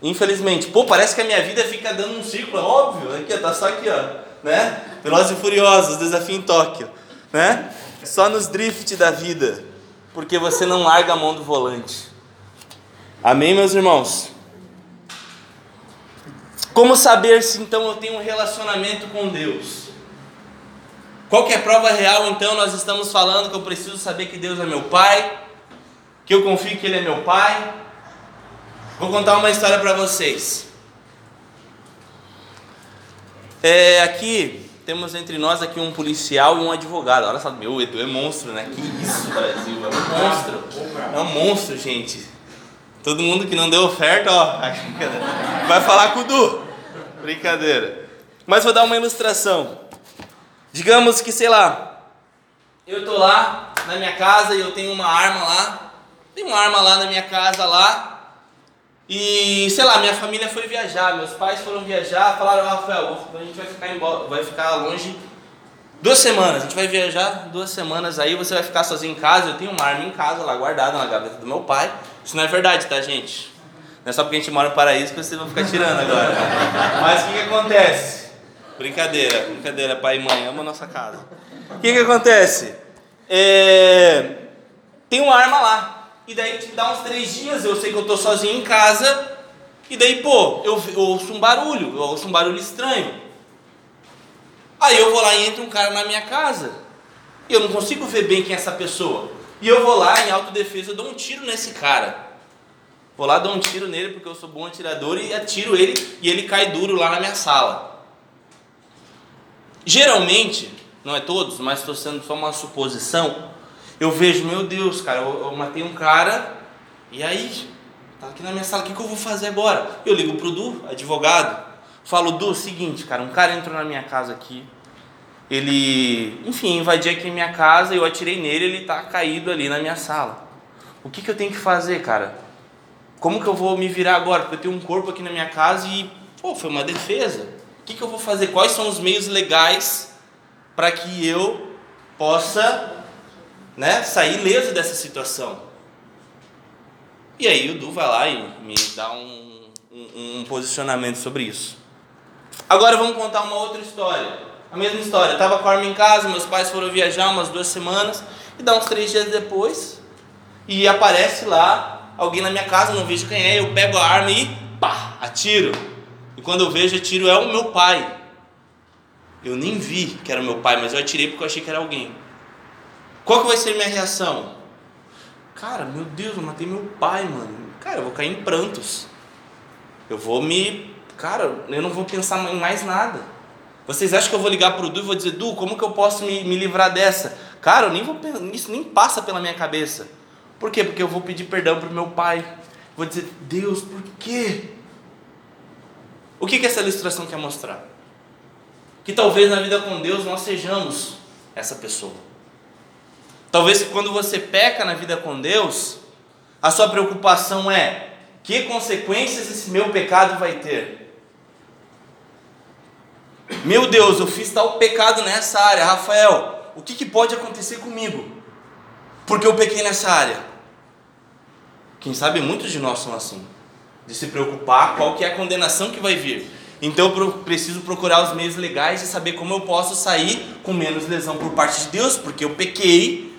A: Infelizmente. Pô, parece que a minha vida fica dando um círculo, é óbvio. Aqui, tá só aqui, ó. Né? Velozes e Furiosos, desafio em Tóquio. Né? Só nos drift da vida. Porque você não larga a mão do volante. Amém, meus irmãos? Como saber se então eu tenho um relacionamento com Deus? Qual que é a prova real então? Nós estamos falando que eu preciso saber que Deus é meu Pai, que eu confio que Ele é meu Pai, Vou contar uma história para vocês. É, aqui temos entre nós aqui um policial e um advogado. Olha só, meu, Edu é monstro, né? Que isso, Brasil, é um monstro. É um monstro, gente. Todo mundo que não deu oferta, ó, vai falar com o Du. Brincadeira. Mas vou dar uma ilustração. Digamos que, sei lá, eu tô lá na minha casa e eu tenho uma arma lá. Tem uma arma lá na minha casa lá e, sei lá, minha família foi viajar, meus pais foram viajar, falaram, Rafael, a gente vai ficar, embora, vai ficar longe duas semanas, a gente vai viajar duas semanas aí, você vai ficar sozinho em casa, eu tenho uma arma em casa lá guardada na gaveta do meu pai. Isso não é verdade, tá, gente? Não é só porque a gente mora no paraíso que vocês vão ficar tirando agora. Mas o que, que acontece? Brincadeira, brincadeira, pai e mãe, ama a nossa casa. O que, que acontece? É... Tem uma arma lá, e daí tipo, dá uns três dias, eu sei que eu estou sozinho em casa, e daí, pô, eu, eu, ouço um barulho, eu ouço um barulho estranho. Aí eu vou lá e entra um cara na minha casa, e eu não consigo ver bem quem é essa pessoa. E eu vou lá, em autodefesa, eu dou um tiro nesse cara. Vou lá, dou um tiro nele, porque eu sou bom atirador, e atiro ele, e ele cai duro lá na minha sala. Geralmente, não é todos, mas estou sendo só uma suposição, eu vejo, meu Deus, cara, eu, eu matei um cara, e aí? Tá aqui na minha sala, o que, que eu vou fazer agora? Eu ligo pro Du, advogado, falo, Du, seguinte, cara, um cara entrou na minha casa aqui, ele, enfim, invadiu aqui a minha casa, eu atirei nele, ele tá caído ali na minha sala. O que, que eu tenho que fazer, cara? Como que eu vou me virar agora? Porque eu tenho um corpo aqui na minha casa e, pô, foi uma defesa. O que, que eu vou fazer? Quais são os meios legais para que eu possa né, sair ileso dessa situação. E aí o Du vai lá e me dá um, um, um posicionamento sobre isso. Agora vamos contar uma outra história. A mesma história. Eu tava com a arma em casa, meus pais foram viajar umas duas semanas. E dá uns três dias depois. E aparece lá alguém na minha casa, não vejo quem é. Eu pego a arma e pá, atiro. E quando eu vejo, atiro é o meu pai. Eu nem vi que era meu pai, mas eu atirei porque eu achei que era alguém. Qual que vai ser minha reação? Cara, meu Deus, eu matei meu pai, mano. Cara, eu vou cair em prantos. Eu vou me. Cara, eu não vou pensar em mais nada. Vocês acham que eu vou ligar pro Du e vou dizer, Du, como que eu posso me, me livrar dessa? Cara, eu nem vou isso nem passa pela minha cabeça. Por quê? Porque eu vou pedir perdão pro meu pai. Vou dizer, Deus, por quê? O que, que essa ilustração quer mostrar? Que talvez na vida com Deus nós sejamos essa pessoa. Talvez quando você peca na vida com Deus, a sua preocupação é: que consequências esse meu pecado vai ter? Meu Deus, eu fiz tal pecado nessa área, Rafael, o que, que pode acontecer comigo? Porque eu pequei nessa área. Quem sabe muitos de nós são assim, de se preocupar qual que é a condenação que vai vir. Então eu preciso procurar os meios legais e saber como eu posso sair com menos lesão por parte de Deus, porque eu pequei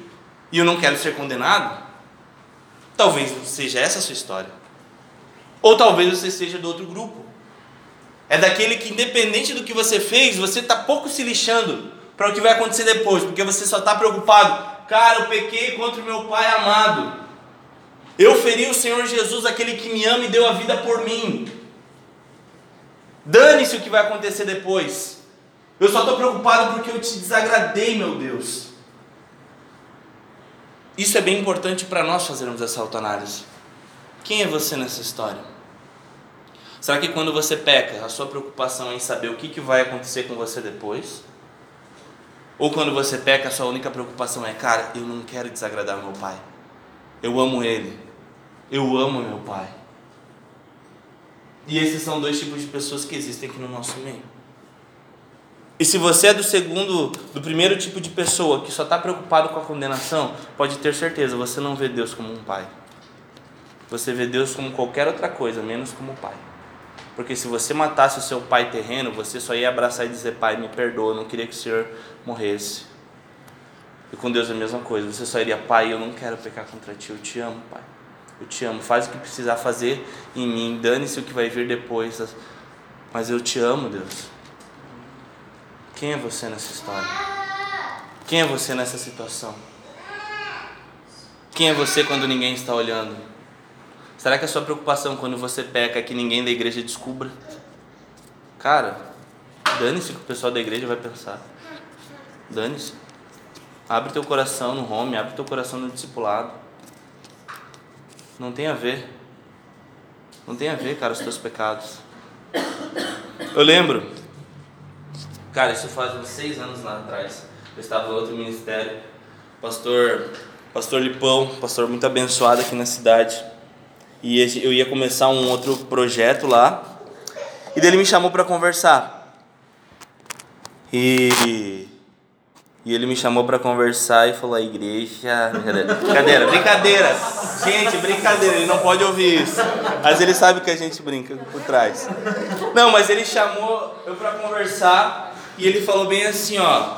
A: e eu não quero ser condenado. Talvez seja essa a sua história. Ou talvez você seja do outro grupo. É daquele que, independente do que você fez, você está pouco se lixando para o que vai acontecer depois, porque você só está preocupado. Cara, eu pequei contra o meu Pai amado. Eu feri o Senhor Jesus, aquele que me ama e deu a vida por mim. Dane-se o que vai acontecer depois. Eu só estou preocupado porque eu te desagradei, meu Deus. Isso é bem importante para nós fazermos essa autoanálise. Quem é você nessa história? Será que quando você peca, a sua preocupação é em saber o que, que vai acontecer com você depois? Ou quando você peca, a sua única preocupação é, cara, eu não quero desagradar meu pai. Eu amo ele. Eu amo meu pai. E esses são dois tipos de pessoas que existem aqui no nosso meio. E se você é do segundo, do primeiro tipo de pessoa que só está preocupado com a condenação, pode ter certeza, você não vê Deus como um pai. Você vê Deus como qualquer outra coisa, menos como pai. Porque se você matasse o seu pai terreno, você só ia abraçar e dizer: Pai, me perdoa, não queria que o Senhor morresse. E com Deus é a mesma coisa. Você só iria: Pai, eu não quero pecar contra ti, eu te amo, Pai. Eu te amo. Faz o que precisar fazer em mim. Dane-se o que vai vir depois. Mas eu te amo, Deus. Quem é você nessa história? Quem é você nessa situação? Quem é você quando ninguém está olhando? Será que a sua preocupação quando você peca é que ninguém da igreja descubra? Cara, dane-se que o pessoal da igreja vai pensar. Dane-se. Abre teu coração no home, abre teu coração no discipulado. Não tem a ver. Não tem a ver, cara, os teus pecados. Eu lembro, cara, isso faz uns seis anos lá atrás. Eu estava em outro ministério. Pastor, pastor Lipão, pastor muito abençoado aqui na cidade. E eu ia começar um outro projeto lá. E dele me chamou para conversar. E, e ele me chamou para conversar e falou: a igreja. Brincadeira, brincadeira. Gente, brincadeira, ele não pode ouvir isso. Mas ele sabe que a gente brinca por trás. Não, mas ele chamou eu para conversar e ele falou bem assim: ó.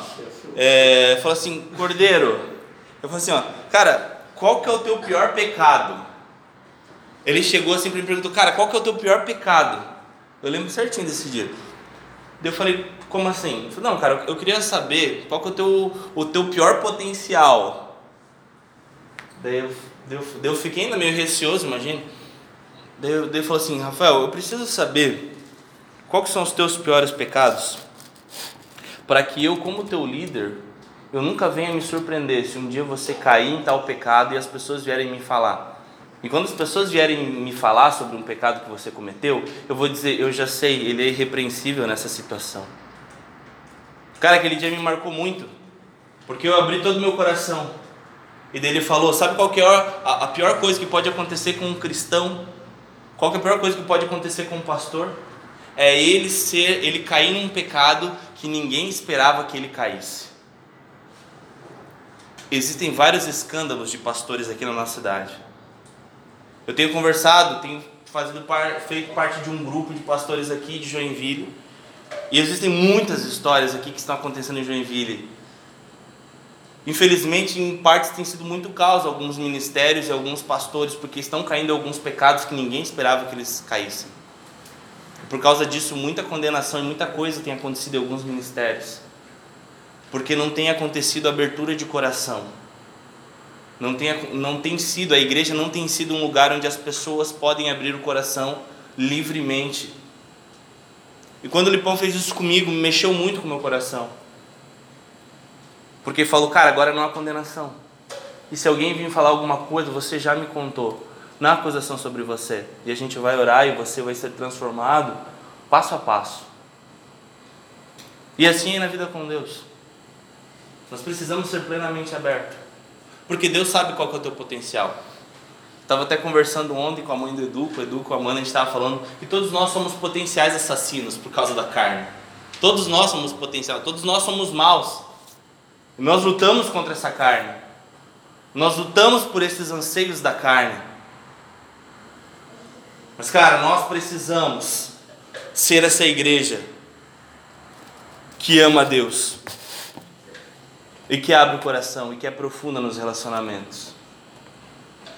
A: É, falou assim: Cordeiro. Eu falei assim: ó, cara, qual que é o teu pior pecado? Ele chegou assim para me perguntou, cara, qual que é o teu pior pecado? Eu lembro certinho desse dia. Daí eu falei, como assim? Eu falei, não, cara, eu queria saber qual que é o teu, o teu pior potencial. Daí eu, daí eu, daí eu fiquei ainda meio receoso, imagina. Daí, daí ele falou assim, Rafael, eu preciso saber quais que são os teus piores pecados, para que eu, como teu líder, eu nunca venha me surpreender se um dia você cair em tal pecado e as pessoas vierem me falar. E quando as pessoas vierem me falar sobre um pecado que você cometeu, eu vou dizer, eu já sei, ele é irrepreensível nessa situação. Cara, aquele dia me marcou muito, porque eu abri todo o meu coração. E dele falou, sabe qual que é a, a pior coisa que pode acontecer com um cristão? Qual que é a pior coisa que pode acontecer com um pastor? É ele ser, ele cair num pecado que ninguém esperava que ele caísse. Existem vários escândalos de pastores aqui na nossa cidade Eu tenho conversado, tenho par, feito parte de um grupo de pastores aqui de Joinville. E existem muitas histórias aqui que estão acontecendo em Joinville. Infelizmente, em partes tem sido muito caos alguns ministérios e alguns pastores, porque estão caindo alguns pecados que ninguém esperava que eles caíssem. Por causa disso, muita condenação e muita coisa tem acontecido em alguns ministérios. Porque não tem acontecido abertura de coração. Não tem, não tem sido, a igreja não tem sido um lugar onde as pessoas podem abrir o coração livremente. E quando o Lipão fez isso comigo, mexeu muito com o meu coração. Porque falou, cara, agora não há condenação. E se alguém vir falar alguma coisa, você já me contou. Há acusação sobre você. E a gente vai orar e você vai ser transformado passo a passo. E assim é na vida com Deus. Nós precisamos ser plenamente abertos. Porque Deus sabe qual é o teu potencial. Estava até conversando ontem com a mãe do Edu, com o Edu, com a Amanda, a gente estava falando que todos nós somos potenciais assassinos por causa da carne. Todos nós somos potenciais, todos nós somos maus. Nós lutamos contra essa carne. Nós lutamos por esses anseios da carne. Mas, cara, nós precisamos ser essa igreja que ama a Deus e que abre o coração e que é profunda nos relacionamentos.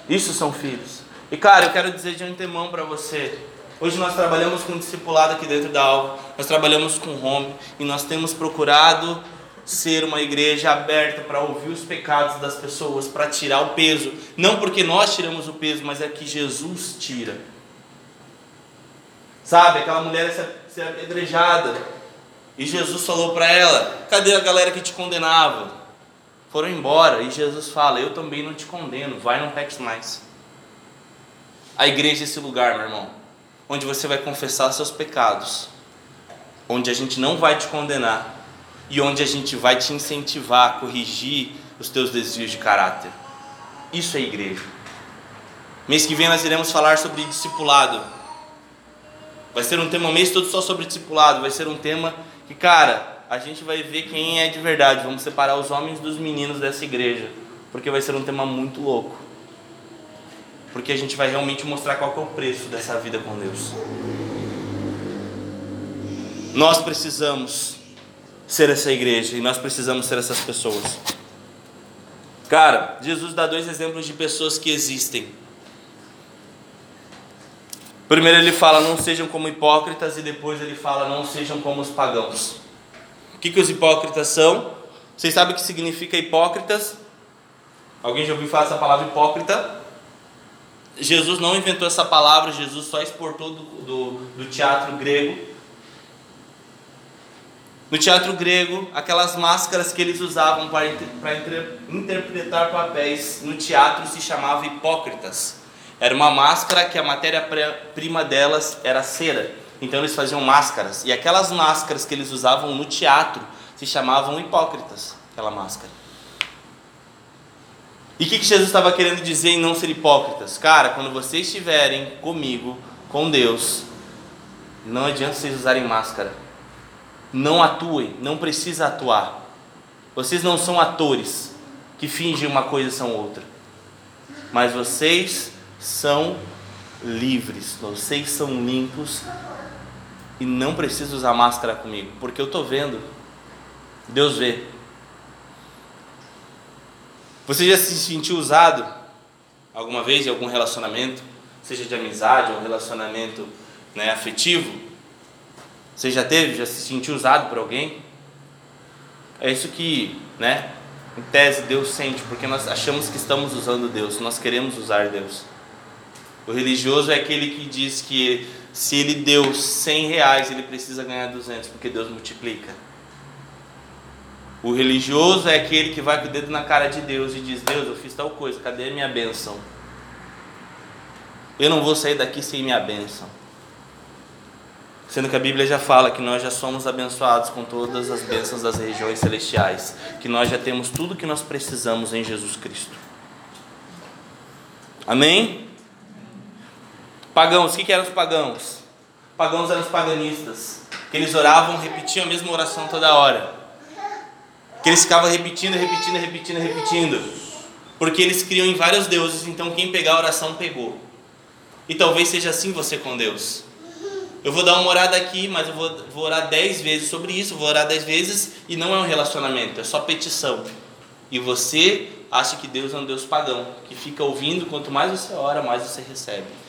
A: Isso são filhos. E cara, eu quero dizer de antemão para você. Hoje nós trabalhamos com discipulado aqui dentro da Alva, nós trabalhamos com home e nós temos procurado ser uma igreja aberta para ouvir os pecados das pessoas, para tirar o peso. Não porque nós tiramos o peso, mas é que Jesus tira. Sabe, aquela mulher ser apedrejada. E Jesus falou para ela: cadê a galera que te condenava? foram embora e Jesus fala: Eu também não te condeno, vai, não peques mais. A igreja é esse lugar, meu irmão, onde você vai confessar seus pecados, onde a gente não vai te condenar e onde a gente vai te incentivar a corrigir os teus desvios de caráter. Isso é igreja. Mês que vem nós iremos falar sobre discipulado. Vai ser um tema mês todo só sobre discipulado. Vai ser um tema que, cara, a gente vai ver quem é de verdade. Vamos separar os homens dos meninos dessa igreja, porque vai ser um tema muito louco. Porque a gente vai realmente mostrar qual é o preço dessa vida com Deus. Nós precisamos ser essa igreja e nós precisamos ser essas pessoas. Cara, Jesus dá dois exemplos de pessoas que existem. Primeiro ele fala não sejam como hipócritas e depois ele fala não sejam como os pagãos que, que os hipócritas são? Vocês sabem o que significa hipócritas? Alguém já ouviu falar essa palavra hipócrita? Jesus não inventou essa palavra, Jesus só exportou do, do, do teatro grego. No teatro grego, aquelas máscaras que eles usavam para, para interpretar papéis no teatro se chamavam hipócritas. Era uma máscara que a matéria-prima delas era cera. Então eles faziam máscaras. E aquelas máscaras que eles usavam no teatro se chamavam hipócritas, aquela máscara. E o que, que Jesus estava querendo dizer em não ser hipócritas? Cara, quando vocês estiverem comigo, com Deus, não adianta vocês usarem máscara. Não atuem, não precisa atuar. Vocês não são atores que fingem uma coisa e são outra. Mas vocês são livres, vocês são limpos e não preciso usar máscara comigo, porque eu estou vendo. Deus vê. Você já se sentiu usado alguma vez em algum relacionamento, seja de amizade ou relacionamento né, afetivo? Você já teve, já se sentiu usado por alguém? É isso que, né, em tese Deus sente, porque nós achamos que estamos usando Deus, nós queremos usar Deus. O religioso é aquele que diz que se ele deu 100 reais, ele precisa ganhar 200, porque Deus multiplica. O religioso é aquele que vai com o dedo na cara de Deus e diz: Deus, eu fiz tal coisa, cadê a minha bênção? Eu não vou sair daqui sem minha bênção. Sendo que a Bíblia já fala que nós já somos abençoados com todas as bênçãos das regiões celestiais, que nós já temos tudo que nós precisamos em Jesus Cristo. Amém? Pagãos, o que, que eram os pagãos? Pagãos eram os paganistas, que eles oravam, repetiam a mesma oração toda hora. Que eles ficavam repetindo, repetindo, repetindo, repetindo. Porque eles criam em vários deuses, então quem pegar a oração pegou. E talvez seja assim você com Deus. Eu vou dar uma orada aqui, mas eu vou, vou orar dez vezes sobre isso, vou orar dez vezes e não é um relacionamento, é só petição. E você acha que Deus é um Deus pagão, que fica ouvindo, quanto mais você ora, mais você recebe.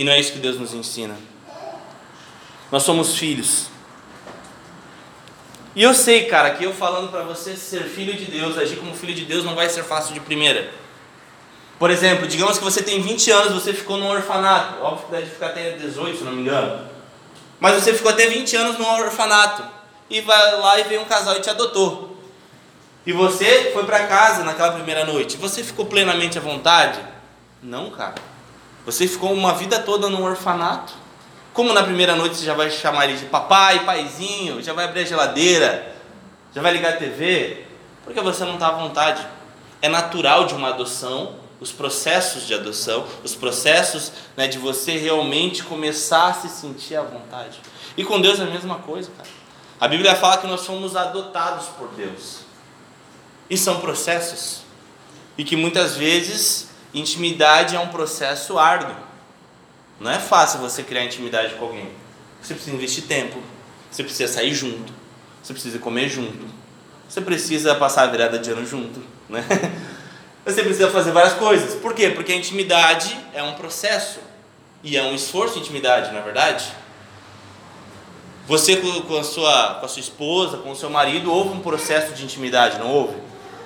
A: E não é isso que Deus nos ensina. Nós somos filhos. E eu sei, cara, que eu falando para você ser filho de Deus, agir como filho de Deus não vai ser fácil de primeira. Por exemplo, digamos que você tem 20 anos, você ficou num orfanato. Óbvio que deve ficar até 18, se não me engano. Mas você ficou até 20 anos num orfanato. E vai lá e vem um casal e te adotou. E você foi para casa naquela primeira noite. Você ficou plenamente à vontade? Não, cara. Você ficou uma vida toda num orfanato. Como na primeira noite você já vai chamar ele de papai, paizinho, já vai abrir a geladeira, já vai ligar a TV? Porque você não está à vontade. É natural de uma adoção, os processos de adoção, os processos né, de você realmente começar a se sentir à vontade. E com Deus é a mesma coisa, cara. A Bíblia fala que nós somos adotados por Deus. E são processos. E que muitas vezes intimidade é um processo árduo. Não é fácil você criar intimidade com alguém. Você precisa investir tempo, você precisa sair junto, você precisa comer junto, você precisa passar a virada de ano junto, né? Você precisa fazer várias coisas. Por quê? Porque a intimidade é um processo e é um esforço de intimidade, na é verdade. Você com a sua com a sua esposa, com o seu marido, houve um processo de intimidade, não houve?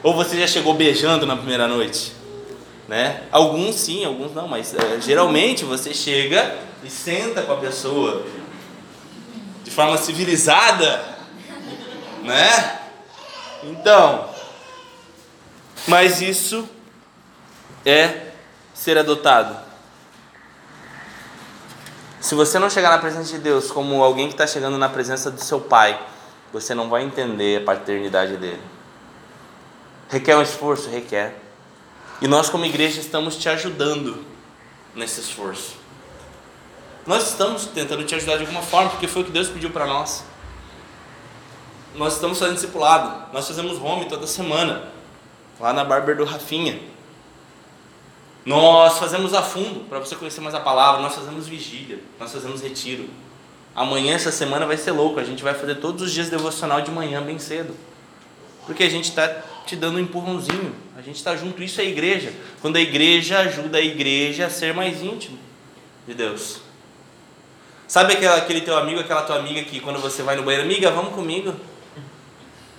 A: Ou você já chegou beijando na primeira noite? Né? Alguns sim, alguns não, mas é, geralmente você chega e senta com a pessoa de forma civilizada, né? Então, mas isso é ser adotado. Se você não chegar na presença de Deus como alguém que está chegando na presença do seu pai, você não vai entender a paternidade dele. Requer um esforço? Requer. E nós, como igreja, estamos te ajudando nesse esforço. Nós estamos tentando te ajudar de alguma forma, porque foi o que Deus pediu para nós. Nós estamos fazendo discipulado, nós fazemos home toda semana, lá na Barber do Rafinha. Nós fazemos a fundo, para você conhecer mais a palavra, nós fazemos vigília, nós fazemos retiro. Amanhã, essa semana, vai ser louco, a gente vai fazer todos os dias devocional de manhã, bem cedo. Porque a gente está te dando um empurrãozinho. A gente está junto, isso é igreja. Quando a igreja ajuda a igreja a ser mais íntimo de Deus. Sabe aquele, aquele teu amigo, aquela tua amiga que quando você vai no banheiro, amiga, vamos comigo?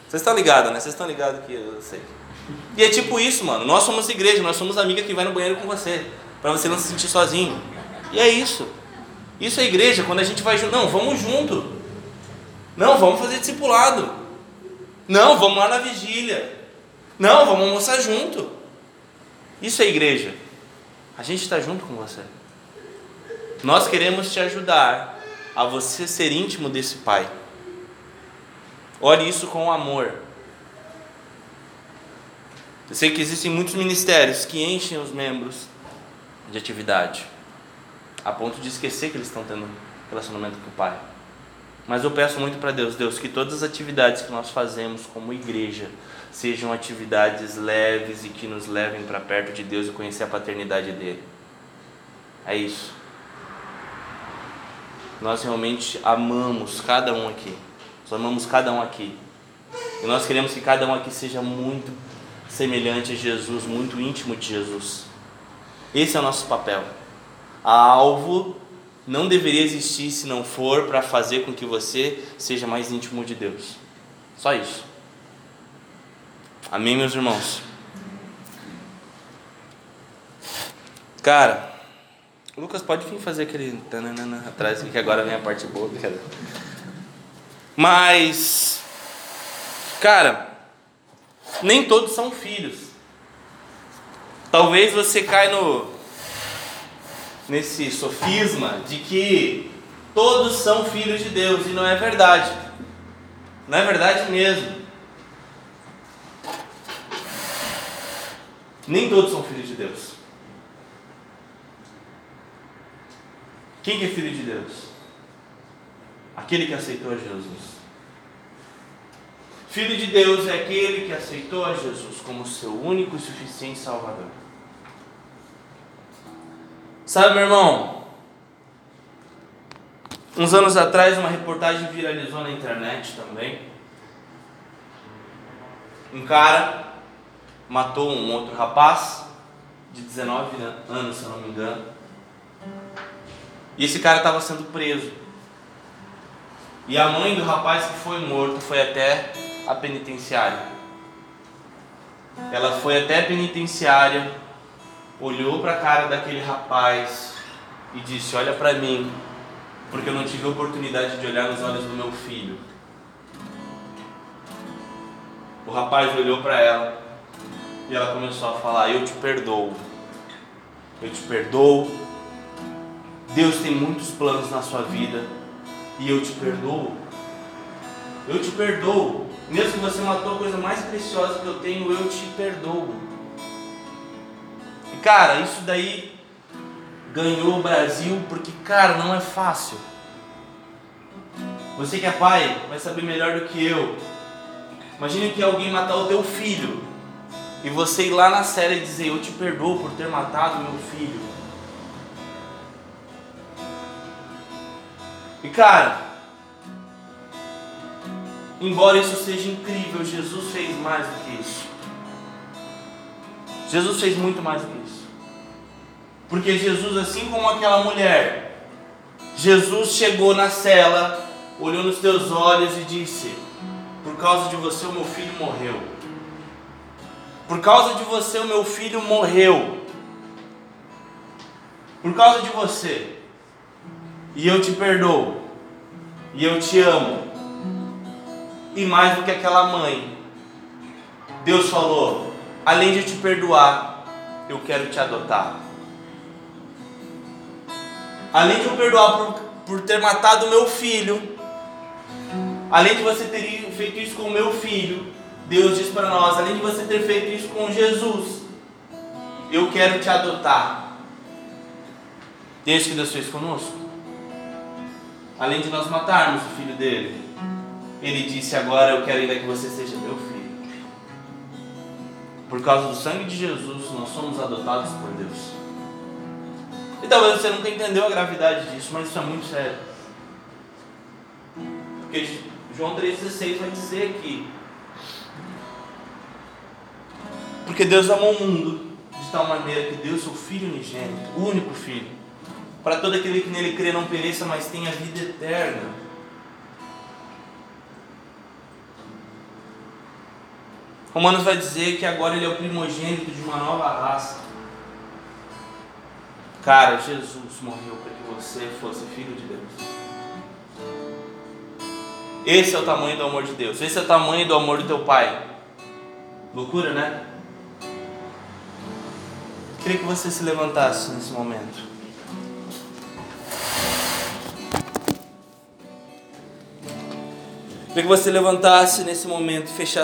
A: Vocês estão ligados, né? Vocês estão ligados que eu sei. E é tipo isso, mano. Nós somos igreja, nós somos amiga que vai no banheiro com você, para você não se sentir sozinho. E é isso. Isso é igreja, quando a gente vai junto. Não, vamos junto. Não, vamos fazer discipulado. Não, vamos lá na vigília. Não, vamos almoçar junto. Isso é igreja. A gente está junto com você. Nós queremos te ajudar a você ser íntimo desse Pai. Ore isso com amor. Eu sei que existem muitos ministérios que enchem os membros de atividade, a ponto de esquecer que eles estão tendo relacionamento com o Pai. Mas eu peço muito para Deus, Deus, que todas as atividades que nós fazemos como igreja sejam atividades leves e que nos levem para perto de Deus e conhecer a paternidade dele. É isso. Nós realmente amamos cada um aqui. Nós amamos cada um aqui. E nós queremos que cada um aqui seja muito semelhante a Jesus, muito íntimo de Jesus. Esse é o nosso papel. A alvo não deveria existir se não for para fazer com que você seja mais íntimo de Deus. Só isso. Amém, meus irmãos? Cara, Lucas pode vir fazer aquele tananana atrás, que agora vem a parte boa. Cara. Mas, cara, nem todos são filhos. Talvez você caia no nesse sofisma de que todos são filhos de Deus e não é verdade. Não é verdade mesmo. Nem todos são filhos de Deus. Quem que é filho de Deus? Aquele que aceitou a Jesus. Filho de Deus é aquele que aceitou a Jesus como seu único e suficiente Salvador. Sabe, meu irmão? Uns anos atrás, uma reportagem viralizou na internet também. Um cara matou um outro rapaz de 19 anos, se eu não me engano. E esse cara estava sendo preso. E a mãe do rapaz que foi morto foi até a penitenciária. Ela foi até a penitenciária, olhou para a cara daquele rapaz e disse: Olha para mim, porque eu não tive oportunidade de olhar nos olhos do meu filho. O rapaz olhou para ela e ela começou a falar: Eu te perdoo, eu te perdoo. Deus tem muitos planos na sua vida e eu te perdoo. Eu te perdoo. Mesmo que você matou a coisa mais preciosa que eu tenho, eu te perdoo. E cara, isso daí ganhou o Brasil porque, cara, não é fácil. Você que é pai vai saber melhor do que eu. Imagine que alguém matar o teu filho e você ir lá na série e dizer: Eu te perdoo por ter matado meu filho. E cara, embora isso seja incrível, Jesus fez mais do que isso. Jesus fez muito mais do que isso. Porque Jesus, assim como aquela mulher, Jesus chegou na cela, olhou nos teus olhos e disse: Por causa de você, o meu filho morreu. Por causa de você, o meu filho morreu. Por causa de você. E eu te perdoo. E eu te amo. E mais do que aquela mãe, Deus falou: além de te perdoar, eu quero te adotar. Além de eu perdoar por, por ter matado meu filho, além de você ter feito isso com o meu filho, Deus diz para nós: além de você ter feito isso com Jesus, eu quero te adotar. Desde que Deus fez conosco além de nós matarmos o filho dele, ele disse: Agora eu quero ainda que você seja meu filho. Por causa do sangue de Jesus, nós somos adotados por Deus. E talvez você nunca entendeu a gravidade disso, mas isso é muito sério. Porque João 3,16 vai dizer que. Porque Deus amou o mundo de tal maneira que Deus, o Filho unigênito, o único Filho, para todo aquele que nele crê não pereça, mas tenha vida eterna. Romanos vai dizer que agora ele é o primogênito de uma nova raça. Cara, Jesus morreu para que você fosse filho de Deus. Esse é o tamanho do amor de Deus. Esse é o tamanho do amor do teu pai. Loucura, né? Queria que você se levantasse nesse momento. Queria que você levantasse nesse momento e fechasse